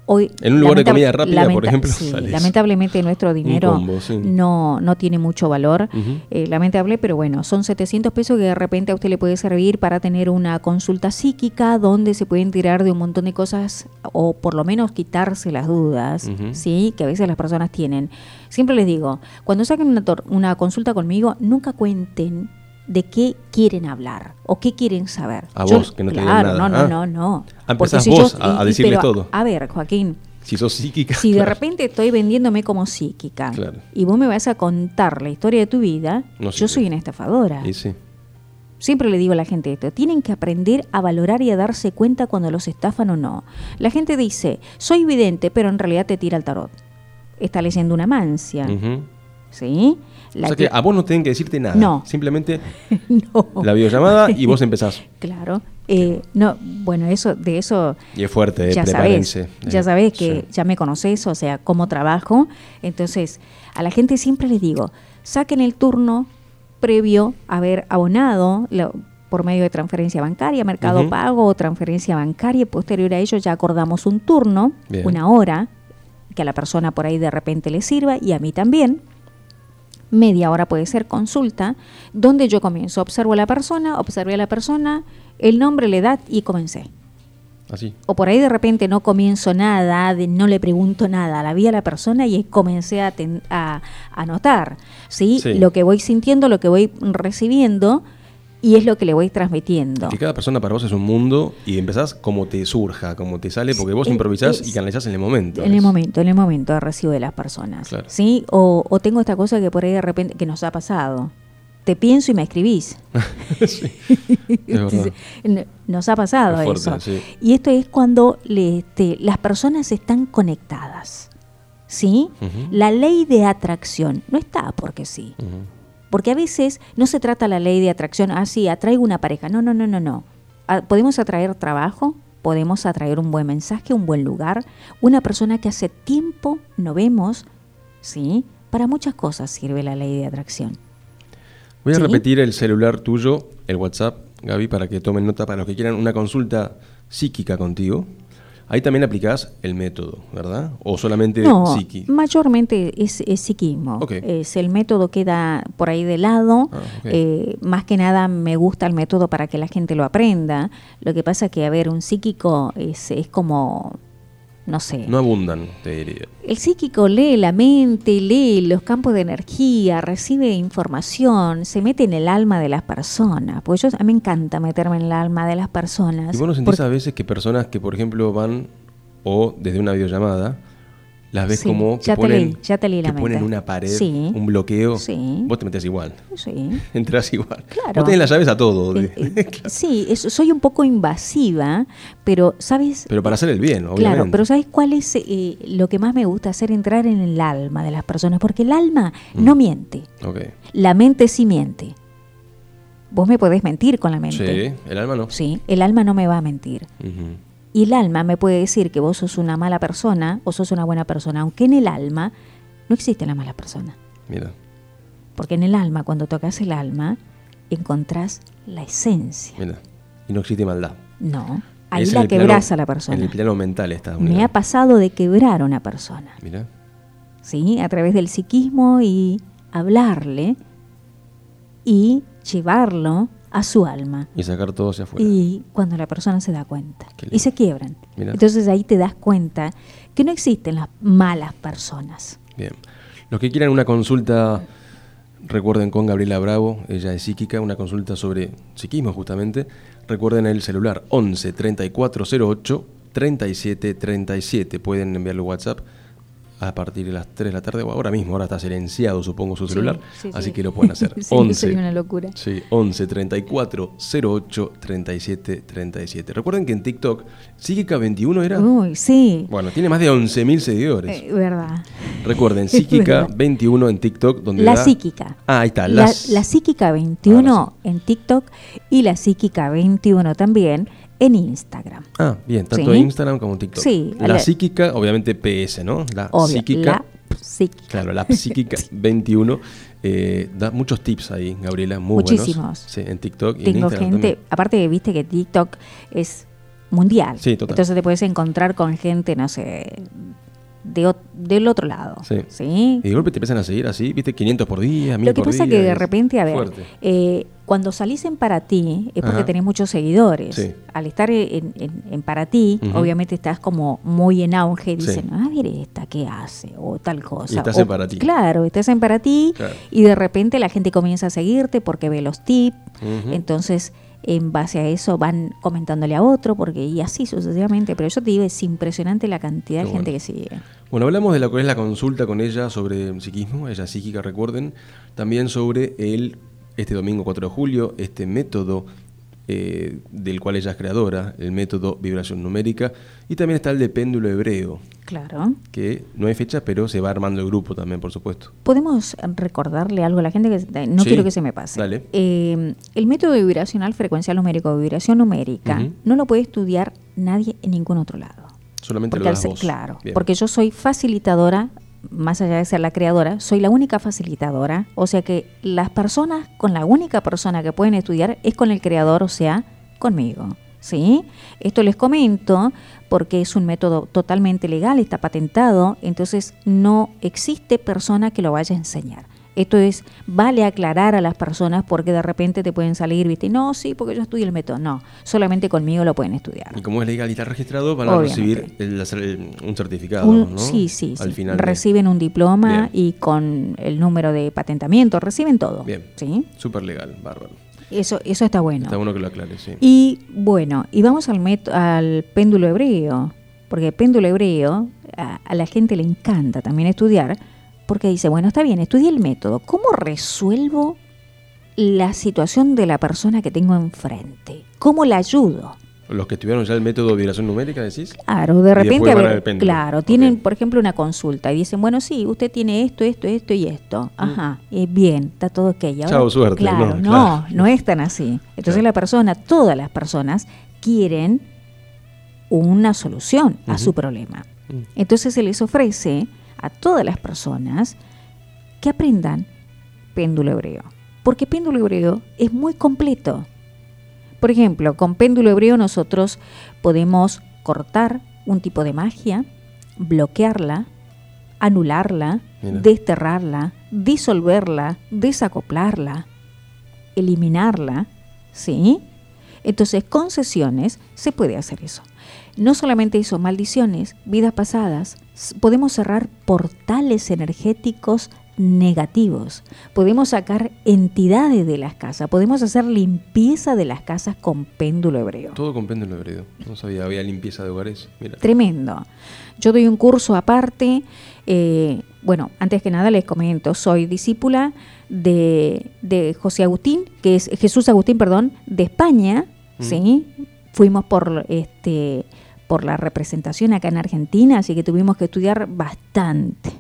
Hoy, En un lugar de comida rápida, por ejemplo, sí, lamentablemente nuestro dinero combo, sí. no, no tiene mucho valor. Eh, lamentable, pero bueno, son 700 pesos que de repente a usted le puede servir para tener una consulta psíquica donde se pueden tirar de un montón de cosas o por lo menos quitarse las dudas. ¿sí? Que a veces las personas tienen. Siempre les digo, cuando saquen una, una consulta conmigo, nunca cuenten de qué quieren hablar o qué quieren saber. A vos, que no te digan Claro, nada. no, no, Ah. no, no. Ah, empezás si vos yo- a- a decirles todo. A ver, Joaquín, Si sos psíquica. si de repente estoy vendiéndome como psíquica Claro. y vos me vas a contar la historia de tu vida, No yo soy una estafadora. Y sí. Siempre le digo a la gente esto, tienen que aprender a valorar y a darse cuenta cuando los estafan o no. La gente dice, soy vidente, pero en realidad te tira el tarot. Está leyendo una mancia. ¿sí? La o sea que a vos no tienen que decirte nada. No. Simplemente no. la videollamada y vos empezás. Claro. Eh, no, bueno, eso, de eso Y es fuerte, eh, ya prepárense. ya Eh, sabes que sí. ya me conoces, o sea, cómo trabajo. Entonces, a la gente siempre les digo, saquen el turno previo a haber abonado lo- por medio de transferencia bancaria, mercado pago o transferencia bancaria. y Posterior a ello ya acordamos un turno, Bien. una hora, que a la persona por ahí de repente le sirva y a mí también. Media hora puede ser consulta, donde yo comienzo, observo a la persona, observé a la persona, el nombre, la edad y comencé Así. o por ahí de repente no comienzo nada, de- no le pregunto nada, la vi a la persona y comencé a, ten- a, a notar, ¿sí? Sí. Lo que voy sintiendo, lo que voy recibiendo y es lo que le voy transmitiendo. Que cada persona para vos es un mundo y empezás como te surja, como te sale, porque vos Es- improvisás es- y canalizás en el momento. En el momento, en el momento recibo de las personas. Claro. ¿Sí? O, o tengo esta cosa que por ahí de repente, que nos ha pasado. Te pienso y me escribís. sí, es Nos ha pasado fuerte, eso. sí. Y esto es cuando le- este, las personas están conectadas. ¿Sí? La ley de atracción no está porque sí. Ujú. Porque a veces no se trata la ley de atracción, ah, sí, atraigo una pareja. No, no, no, no, no. Ah, Podemos atraer trabajo, podemos atraer un buen mensaje, un buen lugar, una persona que hace tiempo no vemos, ¿sí? Para muchas cosas sirve la ley de atracción. Voy a Sí. repetir el celular tuyo, el WhatsApp, Gaby, para que tomen nota para los que quieran una consulta psíquica contigo. Ahí también aplicás el método, ¿verdad? O solamente no, psiqui. mayormente es, es psiquismo. Es el método queda por ahí de lado. Ah. Eh, más que nada me gusta el método para que la gente lo aprenda. Lo que pasa que, a ver, un psíquico es, es como, no sé. No abundan, te diría. El psíquico lee la mente, lee los campos de energía, recibe información, se mete en el alma de las personas. Porque yo, a mí me encanta meterme en el alma de las personas. ¿Y vos no sentís porque- a veces que personas que, por ejemplo, van o desde una videollamada, las ves Sí, como que ya te ponen, leí, ya te leí la que ponen una pared, Sí. un bloqueo? Sí. Vos te metes igual. Sí. Entrás igual. Claro. Vos tenés las llaves a todo. Eh, eh, Sí, es- soy un poco invasiva, pero ¿sabes? pero para hacer el bien, obviamente. Claro, pero ¿sabes cuál es eh, lo que más me gusta hacer? Entrar en el alma de las personas, porque el alma Mm. no miente, la mente sí miente. Vos me podés mentir con la mente. Sí, el alma no. Sí, el alma no me va a mentir. Ujú. Y el alma me puede decir que vos sos una mala persona o sos una buena persona, aunque en el alma no existe la mala persona. Mira. Porque en el alma, cuando tocas el alma, encontrás la esencia. Mira. Y no existe maldad. No, ahí Es la el plano- quebrás a la persona. En el plano mental está. Me ha pasado de quebrar a una persona, Mira. ¿sí? A través del psiquismo y hablarle y llevarlo a su alma. Y sacar todo hacia afuera. Y cuando la persona se da cuenta y se quiebran. Mirá. Entonces ahí te das cuenta que no existen las malas personas. Bien. Los que quieran una consulta, recuerden con Gabriela Bravo, ella es psíquica, una consulta sobre psiquismo justamente. Recuerden el celular 11 3408 37 37. Pueden enviarle WhatsApp a partir de las 3 de la tarde o ahora mismo. Ahora está silenciado, supongo, su Sí, celular. sí, así sí. que lo pueden hacer. Sí, 11 sería una locura. Sí, 11 34 08 37 37. Recuerden que en TikTok, Psíquica 21 era. Uy, sí. Bueno, tiene más de 11.000 seguidores. Eh, verdad. Recuerden, Es Psíquica verdad. 21 en TikTok, donde La da- psíquica. Ah, ahí está. La, las- la psíquica 21 Ahora en TikTok y la psíquica 21 también en Instagram. Ah, bien, tanto Sí. Instagram como TikTok. Sí, La psíquica, obviamente PS, ¿no? La Obvio, psíquica. la psíquica. Claro, la psíquica 21. eh, da muchos tips ahí, Gabriela, muy Muchísimos. buenos. Sí, en TikTok y en Tengo Instagram gente, también. aparte viste que TikTok es mundial. Sí, total. Entonces te puedes encontrar con gente, no sé, de, del otro lado. Sí. ¿sí? Y de golpe te empiezan a seguir así, viste, 500 por día, 1000 Lo que por pasa día. que de es repente, a ver, eh, cuando salís en para ti es porque Ajá. tenés muchos seguidores. Sí. Al estar en, en- en para ti, obviamente estás como muy en auge y Sí. dicen, ah, mire esta, ¿qué hace? O tal cosa. Y estás O- en para ti. Claro, estás en para ti Claro. y de repente la gente comienza a seguirte porque ve los tips. Entonces, en base a eso van comentándole a otro, porque y así sucesivamente. Pero yo te digo, es impresionante la cantidad Qué de gente bueno. que sigue. Bueno, hablamos de lo que es la consulta con ella sobre psiquismo, ella es psíquica, recuerden. También sobre el, este domingo 4 de julio, este método eh, del cual ella es creadora, el método vibración numérica. Y también está el de péndulo hebreo, Claro. que no hay fecha, pero se va armando el grupo también, por supuesto. ¿Podemos recordarle algo a la gente que no Sí, quiero que se me pase? dale. Eh, el método vibracional frecuencial numérico vibración numérica no lo puede estudiar nadie en ningún otro lado. Solamente Porque lo das vos. claro, Bien. porque yo soy facilitadora, más allá de ser la creadora, soy la única facilitadora, o sea que las personas con la única persona que pueden estudiar es con el creador, o sea, conmigo. ¿Sí? Esto les comento porque es un método totalmente legal, está patentado, entonces no existe persona que lo vaya a enseñar. Esto es, vale aclarar a las personas porque de repente te pueden salir, viste, no, sí, porque yo estudié el método. No, solamente conmigo lo pueden estudiar. Y como es legal y está registrado, van a Obviamente. recibir el- el- un certificado, Un- ¿no? Sí, sí, Al sí. final. de- Reciben un diploma Bien. y con el número de patentamiento, reciben todo. Bien. ¿sí? Súper legal, bárbaro. Eso, eso está bueno. Está bueno que lo aclare, sí. Y bueno, y vamos al, al péndulo hebreo, porque el péndulo hebreo a, a la gente le encanta también estudiar, porque dice, bueno, está bien, estudié el método, ¿cómo resuelvo la situación de la persona que tengo enfrente? ¿Cómo la ayudo? Los que estudiaron ya el método de vibración numérica, decís. Claro, de repente, a ver, claro, tienen, por ejemplo, una consulta y dicen, bueno, sí, usted tiene esto, esto, esto y esto. Ajá, eh, bien, está todo ok. Ahora- Mm. Chao, suerte. Claro, No, no, claro. no, es tan así. Entonces Claro. la persona, todas las personas quieren una solución a su problema. Mm. Entonces se les ofrece a todas las personas que aprendan péndulo hebreo. Porque péndulo hebreo es muy completo. Por ejemplo, con péndulo hebreo nosotros podemos cortar un tipo de magia, bloquearla, anularla, Mira. desterrarla, disolverla, desacoplarla, eliminarla, ¿sí? Entonces, con sesiones se puede hacer eso. No solamente eso, maldiciones, vidas pasadas, podemos cerrar portales energéticos negativos, podemos sacar entidades de las casas, podemos hacer limpieza de las casas con péndulo hebreo. Todo con péndulo hebreo. No sabía, había limpieza de hogares. Tremendo. Yo doy un curso aparte. eh, bueno, antes que nada les comento, soy discípula de, de José Agustín, que es Jesús Agustín, perdón, de España. Mm. ¿sí? Fuimos por este por la representación acá en Argentina, así que tuvimos que estudiar bastante.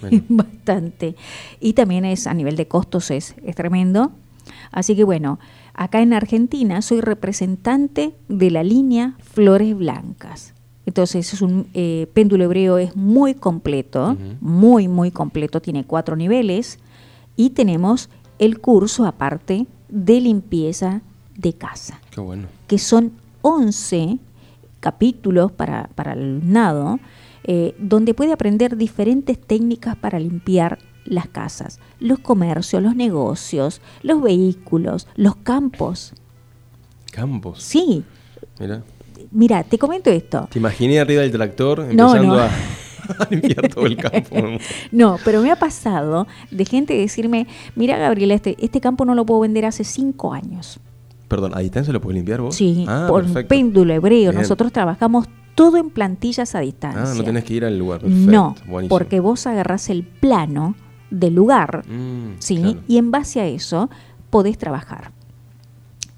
Bueno. bastante. Y también es a nivel de costos es, es tremendo. Así que bueno, acá en Argentina soy representante de la línea Flores Blancas. Entonces es un eh, péndulo hebreo es muy completo, muy muy completo, tiene cuatro niveles y tenemos el curso aparte de limpieza de casa Qué bueno. que son 11 capítulos para, para el alumnado, eh, donde puede aprender diferentes técnicas para limpiar las casas, los comercios, los negocios, los vehículos, los campos. Campos. Sí, Mira. mira, te comento esto. Te imaginé arriba del tractor No, empezando no. A, a limpiar todo el campo. No, pero me ha pasado de gente decirme, mira Gabriela, este, este campo no lo puedo vender hace cinco años. Perdón, ¿a distancia lo puedes limpiar vos? Sí, ah, por perfecto. péndulo hebreo. Bien. Nosotros trabajamos todo en plantillas a distancia. Ah, no tenés que ir al lugar. Perfecto. No, Buenísimo. porque vos agarrás el plano del lugar, Mm, ¿sí? claro. Y en base a eso podés trabajar.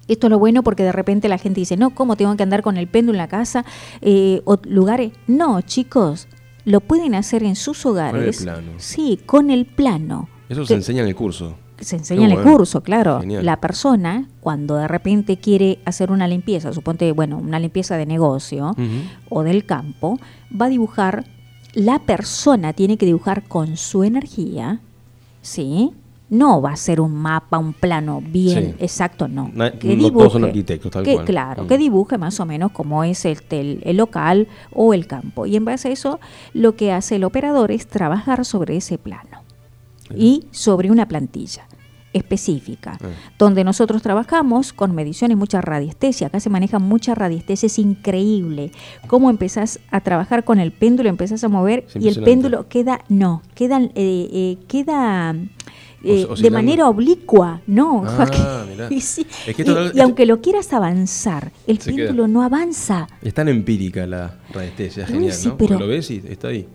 Esto es lo bueno porque de repente la gente dice, no, ¿cómo tengo que andar con el péndulo en la casa eh, o lugares? No, chicos, lo pueden hacer en sus hogares. plano. Sí, con el plano. Eso se enseña en el curso. Se enseña en el bueno. curso, claro. Genial. La persona, cuando de repente quiere hacer una limpieza, suponte, bueno, una limpieza de negocio o del campo, va a dibujar, la persona tiene que dibujar con su energía, ¿sí? No va a ser un mapa, un plano bien Sí. exacto, no. Que no todos son dibuje, arquitectos, tal que, cual. Claro, Mm. que dibuje más o menos como es este, el, el local o el campo. Y en base a eso, lo que hace el operador es trabajar sobre ese plano y sobre una plantilla específica, Ah. donde nosotros trabajamos con mediciones, mucha radiestesia. Acá se maneja mucha radiestesia, es increíble cómo empezás a trabajar con el péndulo, empezás a mover y el péndulo queda, no, queda, eh, eh, queda eh, de manera oblicua, no. Ah. Y, sí, Es que y- esto- y esto- aunque lo quieras avanzar, el queda. péndulo no avanza. Es tan empírica la radiestesia, genial, sí, ¿no? Porque pero- lo ves y está ahí.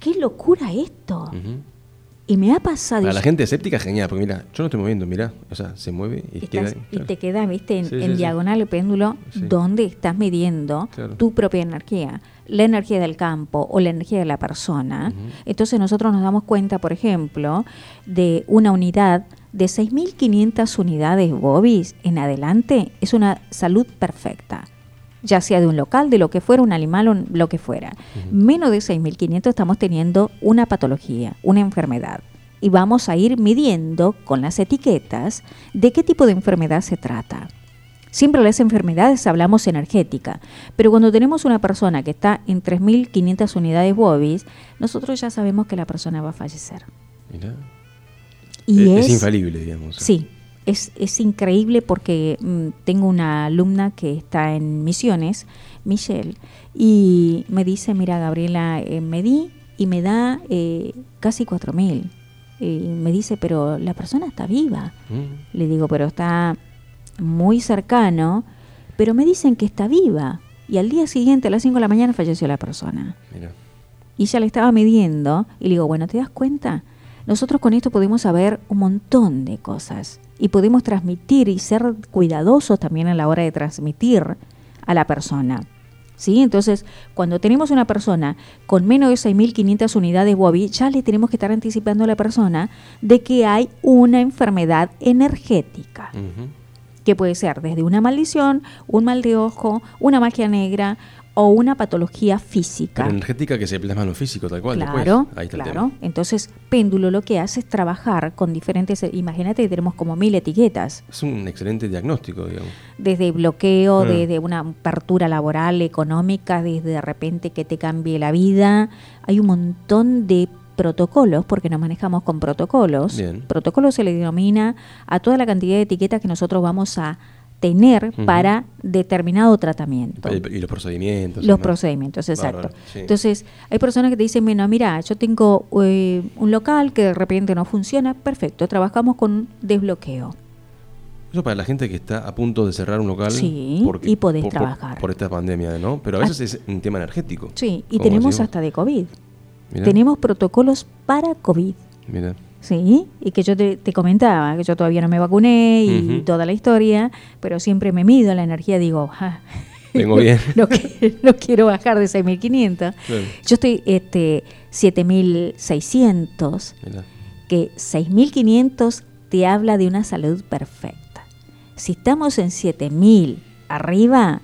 ¡Qué locura esto! Y me ha pasado... Para la gente escéptica, genial, porque mira, yo no estoy moviendo, mira, o sea, se mueve y Estás- queda ahí. y te queda, viste, en, Sí, en sí, sí. diagonal el péndulo, Sí. donde estás midiendo Claro. tu propia energía, la energía del campo o la energía de la persona. Entonces nosotros nos damos cuenta, por ejemplo, de una unidad de 6.500 unidades bobis en adelante, es una salud perfecta. Ya sea de un local, de lo que fuera, un animal, un- lo que fuera. Menos de 6.500 estamos teniendo una patología, una enfermedad. Y vamos a ir midiendo con las etiquetas de qué tipo de enfermedad se trata. Siempre las enfermedades hablamos energética, pero cuando tenemos una persona que está en 3.500 unidades bobis, nosotros ya sabemos que la persona va a fallecer. Y es, es, es infalible, digamos. Sí, es, es increíble porque mm, tengo una alumna que está en misiones, Michelle, y me dice, mira Gabriela, eh, me di y me da eh, casi 4.000. Y me dice, pero la persona está viva. Mm. Le digo, pero está muy cercano, pero me dicen que está viva. Y al día siguiente, a las 5 de la mañana, falleció la persona. Mira. Y ya le estaba midiendo y le digo, bueno, ¿te das cuenta? Nosotros con esto podemos saber un montón de cosas y podemos transmitir y ser cuidadosos también a la hora de transmitir a la persona. ¿Sí? Entonces, cuando tenemos una persona con menos de 6.500 unidades Bobby, ya le tenemos que estar anticipando a la persona de que hay una enfermedad energética. Que puede ser desde una maldición, un mal de ojo, una magia negra o una patología física. Pero energética que se plasma en lo físico, tal cual. Claro, después. Ahí está el claro. tema. Entonces, péndulo lo que hace es trabajar con diferentes, imagínate que tenemos como mil etiquetas, Es un excelente diagnóstico, digamos. desde bloqueo, Mm. desde una apertura laboral, económica, desde de repente que te cambie la vida. Hay un montón de protocolos, porque nos manejamos con protocolos. Bien. Protocolo se le denomina a toda la cantidad de etiquetas que nosotros vamos a tener para determinado tratamiento. Y y los procedimientos. Los procedimientos, exacto. Bárbaro, sí. Entonces, hay personas que te dicen, bueno, mira, yo tengo eh, un local que de repente no funciona, perfecto, trabajamos con desbloqueo. Eso para la gente que está a punto de cerrar un local. Sí, y podés trabajar. Por, esta pandemia, ¿no? Pero a veces es un tema energético. Sí, y tenemos decimos. hasta de COVID. Mirá, Tenemos protocolos para COVID. mirá. Sí, y que yo te, te comentaba, que yo todavía no me vacuné y toda la historia, pero siempre me mido la energía, digo, "Ah, Vengo bien. no, que- no quiero bajar de 6.500. Claro, Yo estoy este, 7.600, mirá. que 6.500 te habla de una salud perfecta. Si estamos en 7.000 arriba,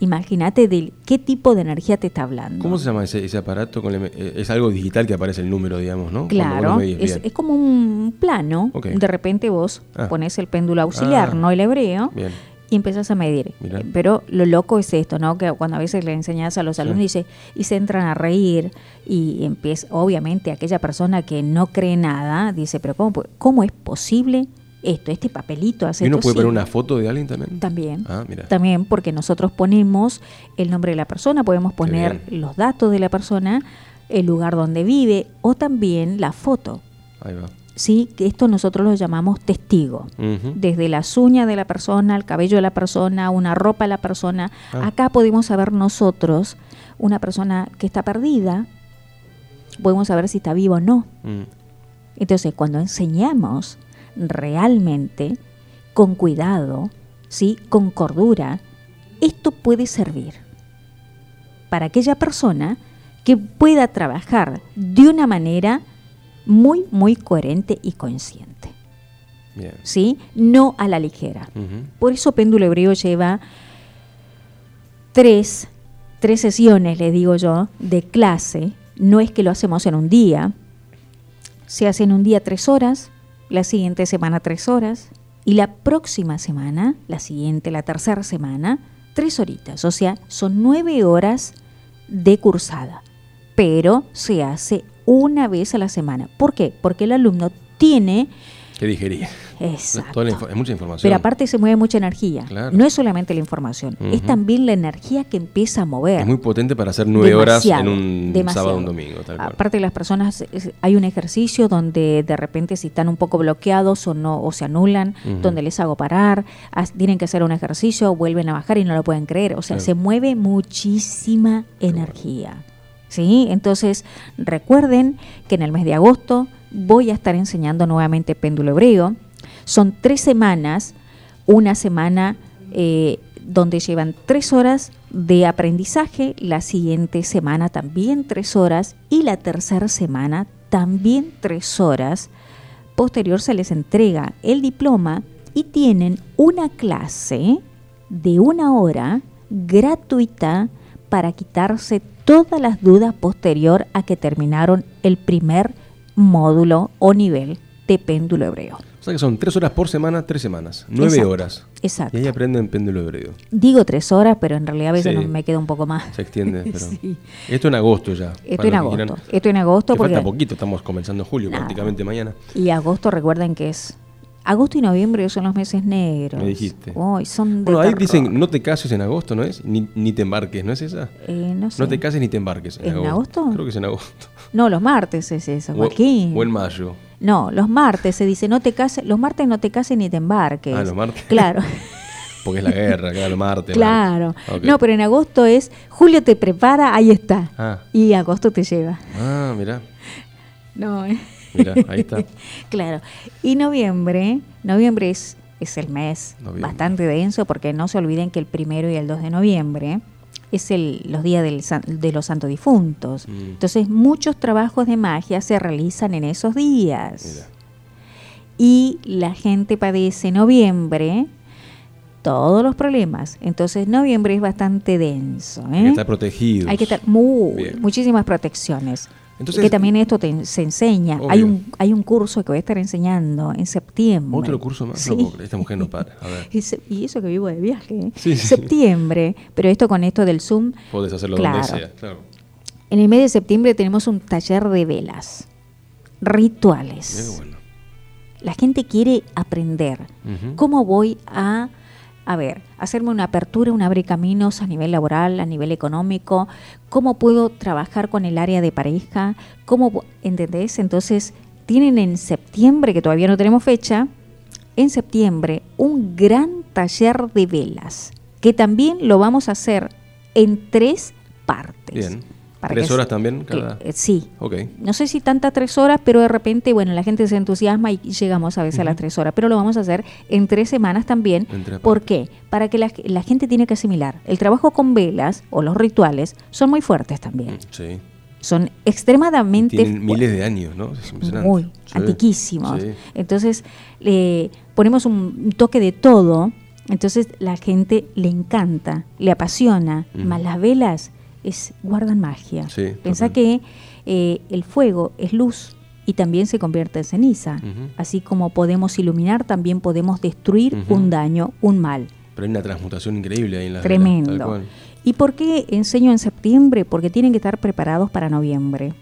imagínate de qué tipo de energía te está hablando. ¿Cómo se llama ese, ese aparato? Con el- eh, es algo digital que aparece el número, digamos, ¿no? Claro, es, es como un plano. De repente vos Ah. pones el péndulo auxiliar, Ah. no el hebreo, Bien. y empezás a medir. Mirá. Pero lo loco es esto, ¿no? Que cuando a veces le enseñas a los alumnos dice, y se entran a reír y empieza, obviamente aquella persona que no cree nada, dice, pero ¿cómo, cómo es posible esto? Este papelito hace ¿Y uno esto?". puede Sí. poner una foto de alguien también? También. Ah, mira. También porque nosotros ponemos el nombre de la persona, podemos poner los datos de la persona, el lugar donde vive o también la foto. Ahí va. ¿sí? Que esto nosotros lo llamamos testigo. Desde las uñas de la persona, el cabello de la persona, una ropa de la persona. Ah. Acá podemos saber nosotros, una persona que está perdida, podemos saber si está viva o no. Mm. Entonces, cuando enseñamos realmente, con cuidado, ¿sí? con cordura, esto puede servir para aquella persona que pueda trabajar de una manera muy, muy coherente y consciente. Bien. ¿sí? No a la ligera. Por eso Péndulo Hebreo lleva tres, tres sesiones, le digo yo, de clase. No es que lo hacemos en un día. Se hace en un día tres horas, la siguiente semana tres horas, y la próxima semana, la siguiente, la tercera semana, tres horitas. O sea, son nueve horas de cursada. Pero se hace una vez a la semana. ¿Por qué? Porque el alumno tiene... ¿Qué digería? Exacto. Es mucha información. Pero aparte se mueve mucha energía. Claro. No es solamente la información, es también la energía que empieza a mover. Es muy potente para hacer nueve horas en un demasiado. sábado o un domingo. Tal cual. Aparte las personas, es- hay un ejercicio donde de repente si están un poco bloqueados o no o se anulan, donde les hago parar, as- tienen que hacer un ejercicio, vuelven a bajar y no lo pueden creer. O sea, Claro. se mueve muchísima energía. ¿Sí? Entonces, recuerden que en el mes de agosto voy a estar enseñando nuevamente péndulo hebreo. Son tres semanas, una semana eh, donde llevan tres horas de aprendizaje, la siguiente semana también tres horas y la tercera semana también tres horas. Posterior se les entrega el diploma y tienen una clase de una hora gratuita para quitarse todas las dudas posterior a que terminaron el primer módulo o nivel de péndulo hebreo. Sea que son tres horas por semana, tres semanas. Nueve Exacto, horas. Exacto. Y ahí aprenden péndulo hebreo. Digo tres horas, pero en realidad a veces Sí. no me queda un poco más. Se extiende. Pero... Sí. Esto en agosto ya. Esto en agosto. quieran. Esto en agosto Que porque falta poquito, estamos comenzando julio, Nada. prácticamente mañana. y agosto recuerden que es agosto y noviembre son los meses negros. Me dijiste. Uy, son de Bueno, ahí terror. dicen, no te cases en agosto, ¿no es? Ni, ni te embarques, ¿no es esa? Eh, no, sé. No te cases ni te embarques. ¿En agosto? Creo que es en agosto. No, los martes es eso, O-. O, en mayo. No, los martes se dice no te cases, los martes no te cases ni te embarques. Ah, los martes. Claro. Porque es la guerra, claro, Marte. claro. Marte. Ok. No, pero en agosto es julio te prepara, ahí está. Ah, Y agosto te lleva. ah mirá, No, eh. mirá, ahí está. claro. Y noviembre, noviembre es, es el mes Noviembre. bastante denso porque no se olviden que el primero y el 2 de noviembre es el, los días del de los santos difuntos. Mm. Entonces muchos trabajos de magia se realizan en esos días. Y la gente padece noviembre todos los problemas. Entonces noviembre es bastante denso. ¿eh? Hay que estar protegidos. Hay que estar muy, muchísimas protecciones. Entonces- que también esto te, se enseña. Obvio. Hay un, hay un curso que voy a estar enseñando en septiembre. Otro curso más. Sí. No esta mujer no para. A ver. Y, eso que vivo de viaje. ¿eh? Sí, sí. Septiembre. Pero esto con esto del Zoom. Podés hacerlo Claro. donde sea. Claro. En el mes de septiembre tenemos un taller de velas. Rituales. Bueno. La gente quiere aprender. ¿Cómo voy a, a ver, hacerme una apertura, un abre caminos a nivel laboral, a nivel económico? ¿Cómo puedo trabajar con el área de pareja? ¿Cómo, ¿Entendés? Entonces, tienen en septiembre, que todavía no tenemos fecha, en septiembre un gran taller de velas, que también lo vamos a hacer en tres partes. Bien. Para ¿Tres que horas se- también que- cada? eh, sí, Ok. no sé si tanta tres horas, pero de repente, bueno, la gente se entusiasma y llegamos a veces a las tres horas, pero lo vamos a hacer en tres semanas también. ¿Por qué? Para que la, la gente tiene que asimilar. El trabajo con velas o los rituales son muy fuertes también. Mm, Sí. Son extremadamente Tienen miles de años, ¿no? Es muy Sí. antiquísimos. Sí. Entonces, le ponemos un toque de todo. Entonces, la gente le encanta, le apasiona. Más las velas es guardan magia. Sí, Pensá que eh, el fuego es luz y también se convierte en ceniza. Así como podemos iluminar, también podemos destruir un daño, un mal. Pero hay una transmutación increíble ahí en las Tremendo. velas, tal cual. ¿Y por qué enseño en septiembre? Porque tienen que estar preparados para noviembre.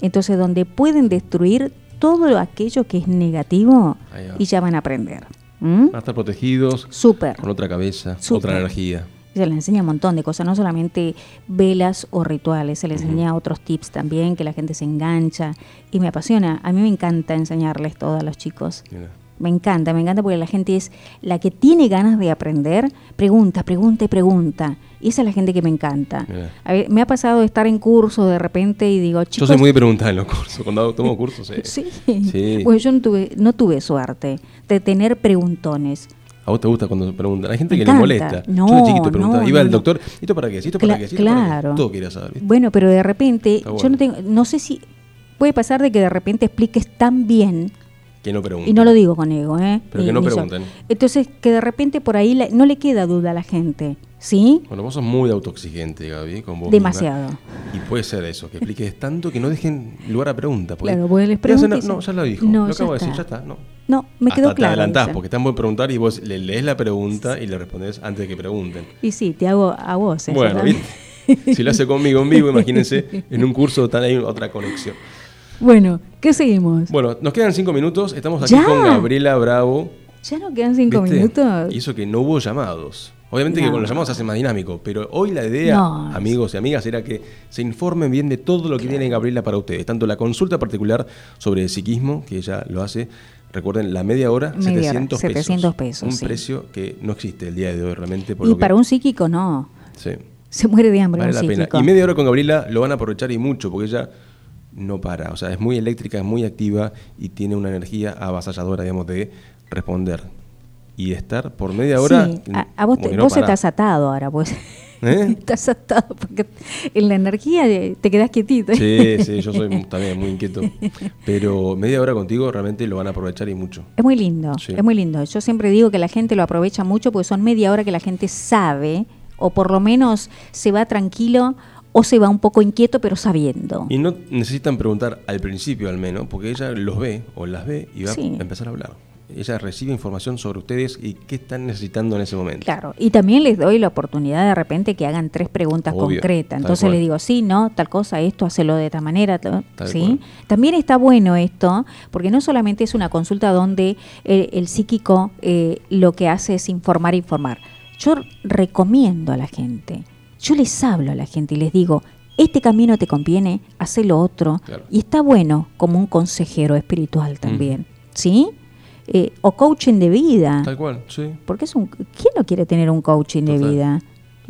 Entonces, donde pueden destruir todo aquello que es negativo y ya van a aprender. ¿Mm? Van a estar protegidos, Súper. con otra cabeza, otra energía. Se les enseña un montón de cosas, no solamente velas o rituales, se les enseña otros tips también, que la gente se engancha. Y me apasiona, a mí me encanta enseñarles todo a los chicos. Mira. Me encanta, me encanta porque la gente es la que tiene ganas de aprender, pregunta, pregunta y pregunta. Y esa es la gente que me encanta. A ver, me ha pasado de estar en curso de repente y digo, Yo chicos... soy muy de preguntar en los cursos. Cuando tomo cursos, eh. Sí. Sí. Bueno, yo no tuve, no tuve suerte de tener preguntones. ¿A vos te gusta cuando preguntan? Hay gente que le molesta. No, yo de chiquito preguntaba, no, iba al no. doctor, ¿esto para qué? ¿Esto para Cla- qué? ¿Esto para qué? claro. Todo quería saber. ¿viste? Bueno, pero de repente, yo no tengo, no sé si puede pasar de que de repente expliques tan bien, Que no pregunten. y no lo digo con ego, ¿eh? Pero que no pregunten. Entonces, que de repente por ahí la- no le queda duda a la gente, ¿sí? Bueno, vos sos muy autoexigente, Gaby, con vos misma. Demasiado. Y puede ser eso, que expliques tanto que no dejen lugar a pregunta. porque Claro, porque les te pregunto No, se- ya lo dijo. No, lo acabo de decir, ya está. No. No, me Hasta quedó te claro. adelantás, dice. porque están por preguntar y vos le lees la pregunta y le respondes antes de que pregunten. Y sí, te hago a vos. eso Bueno. ¿viste? si lo hace conmigo en vivo, imagínense, en un curso tan hay otra conexión. Bueno, ¿qué seguimos? Bueno, nos quedan cinco minutos. Estamos aquí ¿Ya? con Gabriela Bravo. ¿Ya no quedan cinco ¿viste? minutos? Y eso que no hubo llamados. Obviamente que con los llamados se hace más dinámico, pero hoy la idea, No. amigos y amigas, era que se informen bien de todo lo que tiene Gabriela para ustedes. Tanto la consulta particular sobre psiquismo, que ella lo hace, recuerden, la media hora, Media hora, 700 pesos. 700 pesos, Un sí. precio que no existe el día de hoy realmente. Por Y lo que- para un psíquico no. Sí, Se muere de hambre vale un la pena. Y media hora con Gabriela lo van a aprovechar y mucho, porque ella no para. O sea, es muy eléctrica, es muy activa y tiene una energía avasalladora, digamos, de responder. Y estar por media hora. Sí, a, a vos, te- no vos estás atado ahora, pues. ¿Eh? estás atado porque en la energía te quedás quietito. Sí, sí, yo soy también muy inquieto. Pero media hora contigo realmente lo van a aprovechar y mucho. Es muy lindo, Sí. es muy lindo. Yo siempre digo que la gente lo aprovecha mucho porque son media hora que la gente sabe, o por lo menos se va tranquilo o se va un poco inquieto, pero sabiendo. Y no necesitan preguntar al principio al menos, porque ella los ve o las ve y va Sí. a empezar a hablar. Ella recibe información sobre ustedes y qué están necesitando en ese momento. Claro, y también les doy la oportunidad de repente que hagan tres preguntas Obvio, concretas. Entonces les digo, sí, no, tal cosa, esto, hacelo de esta manera. ¿sí? También está bueno esto, porque no solamente es una consulta donde el, el psíquico eh, lo que hace es informar, informar. Yo recomiendo a la gente, yo les hablo a la gente y les digo, este camino te conviene, hacelo otro. Claro. Y está bueno como un consejero espiritual también, ¿sí? Eh, o coaching de vida. Tal cual, sí. Porque es un. ¿Quién no quiere tener un coaching de vida?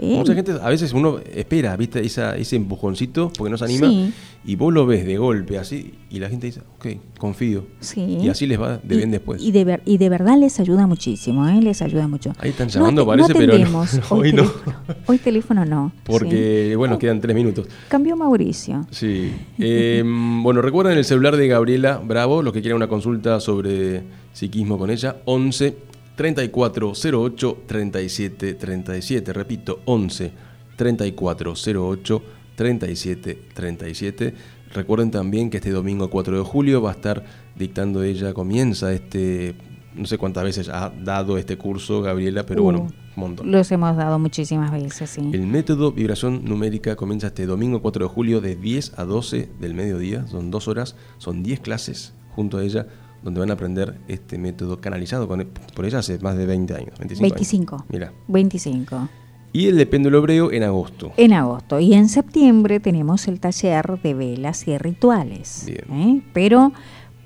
Mucha gente, a veces uno espera, ¿viste? Esa, ese empujoncito porque no se anima. Sí. Y vos lo ves de golpe así y la gente dice, ok, confío. Sí. Y así les va de Y- bien después. Y de, ver- y de verdad les ayuda muchísimo, ¿eh? Les ayuda mucho. Ahí están No llamando, ate- parece, pero no. Hoy no. teléfono. Hoy teléfono no. Porque, bueno, quedan tres minutos. Cambió Mauricio. Sí. Eh, bueno, recuerden el celular de Gabriela Bravo, los que quieran una consulta sobre psiquismo con ella, 11 3408 3737. Repito, 11 3408 3737. Recuerden también que este domingo 4 de julio va a estar dictando ella, comienza este, no sé cuántas veces ha dado este curso Gabriela, pero bueno, Uh, un montón. Los hemos dado muchísimas veces, sí. El método vibración numérica comienza este domingo 4 de julio de 10 a 12 del mediodía, son dos horas, son 10 clases junto a ella, donde van a aprender este método canalizado con, por ella hace más de 20 años. 25. 25. Años. Mira. 25. Y el de péndulo hebreo en agosto. En agosto. Y en septiembre tenemos el taller de velas y rituales. Bien. ¿eh? Pero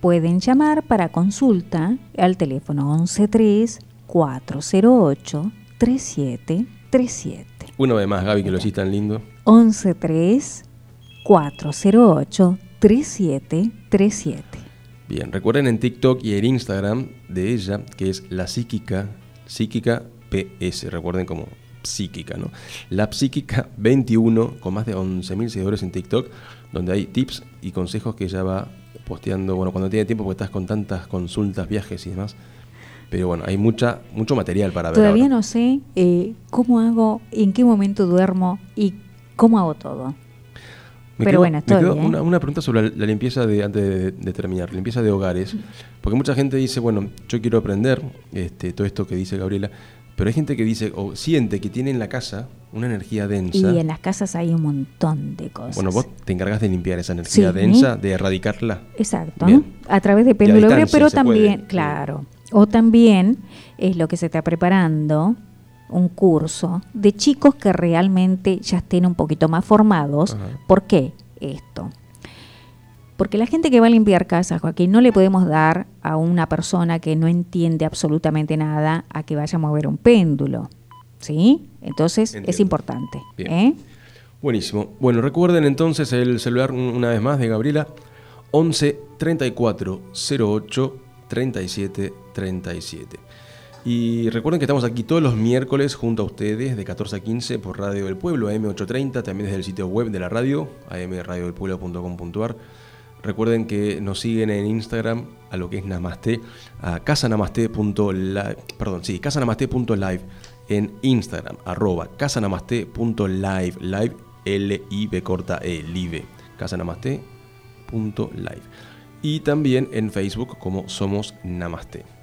pueden llamar para consulta al teléfono 113 408 3737. Una vez más, Gaby, que lo hiciste tan lindo. 113 408 3737. Bien, recuerden en TikTok y en Instagram de ella, que es la psíquica, psíquica PS, recuerden como psíquica, ¿no? La psíquica 21, con más de 11.000 seguidores en TikTok, donde hay tips y consejos que ella va posteando, bueno, cuando tiene tiempo, porque estás con tantas consultas, viajes y demás. Pero bueno, hay mucha, mucho material para ver. Todavía ahora. no sé eh, cómo hago, en qué momento duermo y cómo hago todo. Me Pero bueno, me quedó ¿eh? una, una pregunta sobre la, la limpieza de, antes de, de terminar, limpieza de hogares, porque mucha gente dice, bueno, yo quiero aprender este, todo esto que dice Gabriela, pero hay gente que dice o siente que tiene en la casa una energía densa. Y en las casas hay un montón de cosas. Bueno, vos te encargas de limpiar esa energía Sí. densa, de erradicarla. Exacto, Bien. a través de péndulo pero puede, también, claro, o también es lo que se está preparando, un curso de chicos que realmente ya estén un poquito más formados. Ajá. ¿Por qué esto? Porque la gente que va a limpiar casas, Joaquín, no le podemos dar a una persona que no entiende absolutamente nada a que vaya a mover un péndulo. ¿Sí? Entonces es importante. Bien. ¿eh? Buenísimo. Bueno, recuerden entonces el celular un- una vez más de Gabriela, 11 34 08 37 37. Y recuerden que estamos aquí todos los miércoles junto a ustedes de 14 a 15 por Radio del Pueblo, AM830, también desde el sitio web de la radio, amradiodelpueblo.com.ar. Recuerden que nos siguen en Instagram a lo que es Namaste, a casanamaste.live, perdón, sí, casanamaste.live en Instagram, arroba casanamaste.live, live, L-I-V corta E, live, casanamaste.live. Y también en Facebook como Somos Namaste.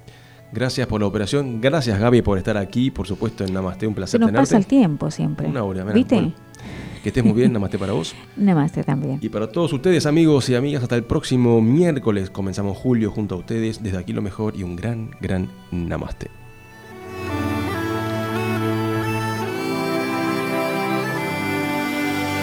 Gracias por la operación, gracias Gaby por estar aquí, por supuesto en Namaste, un Se placer nos tenerte. pasa el tiempo siempre. Una hora, ¿Viste? bueno, que estés muy bien, Namaste para vos. Namaste también. Y para todos ustedes, amigos y amigas, hasta el próximo miércoles. Comenzamos julio junto a ustedes. Desde aquí lo mejor y un gran, gran namaste.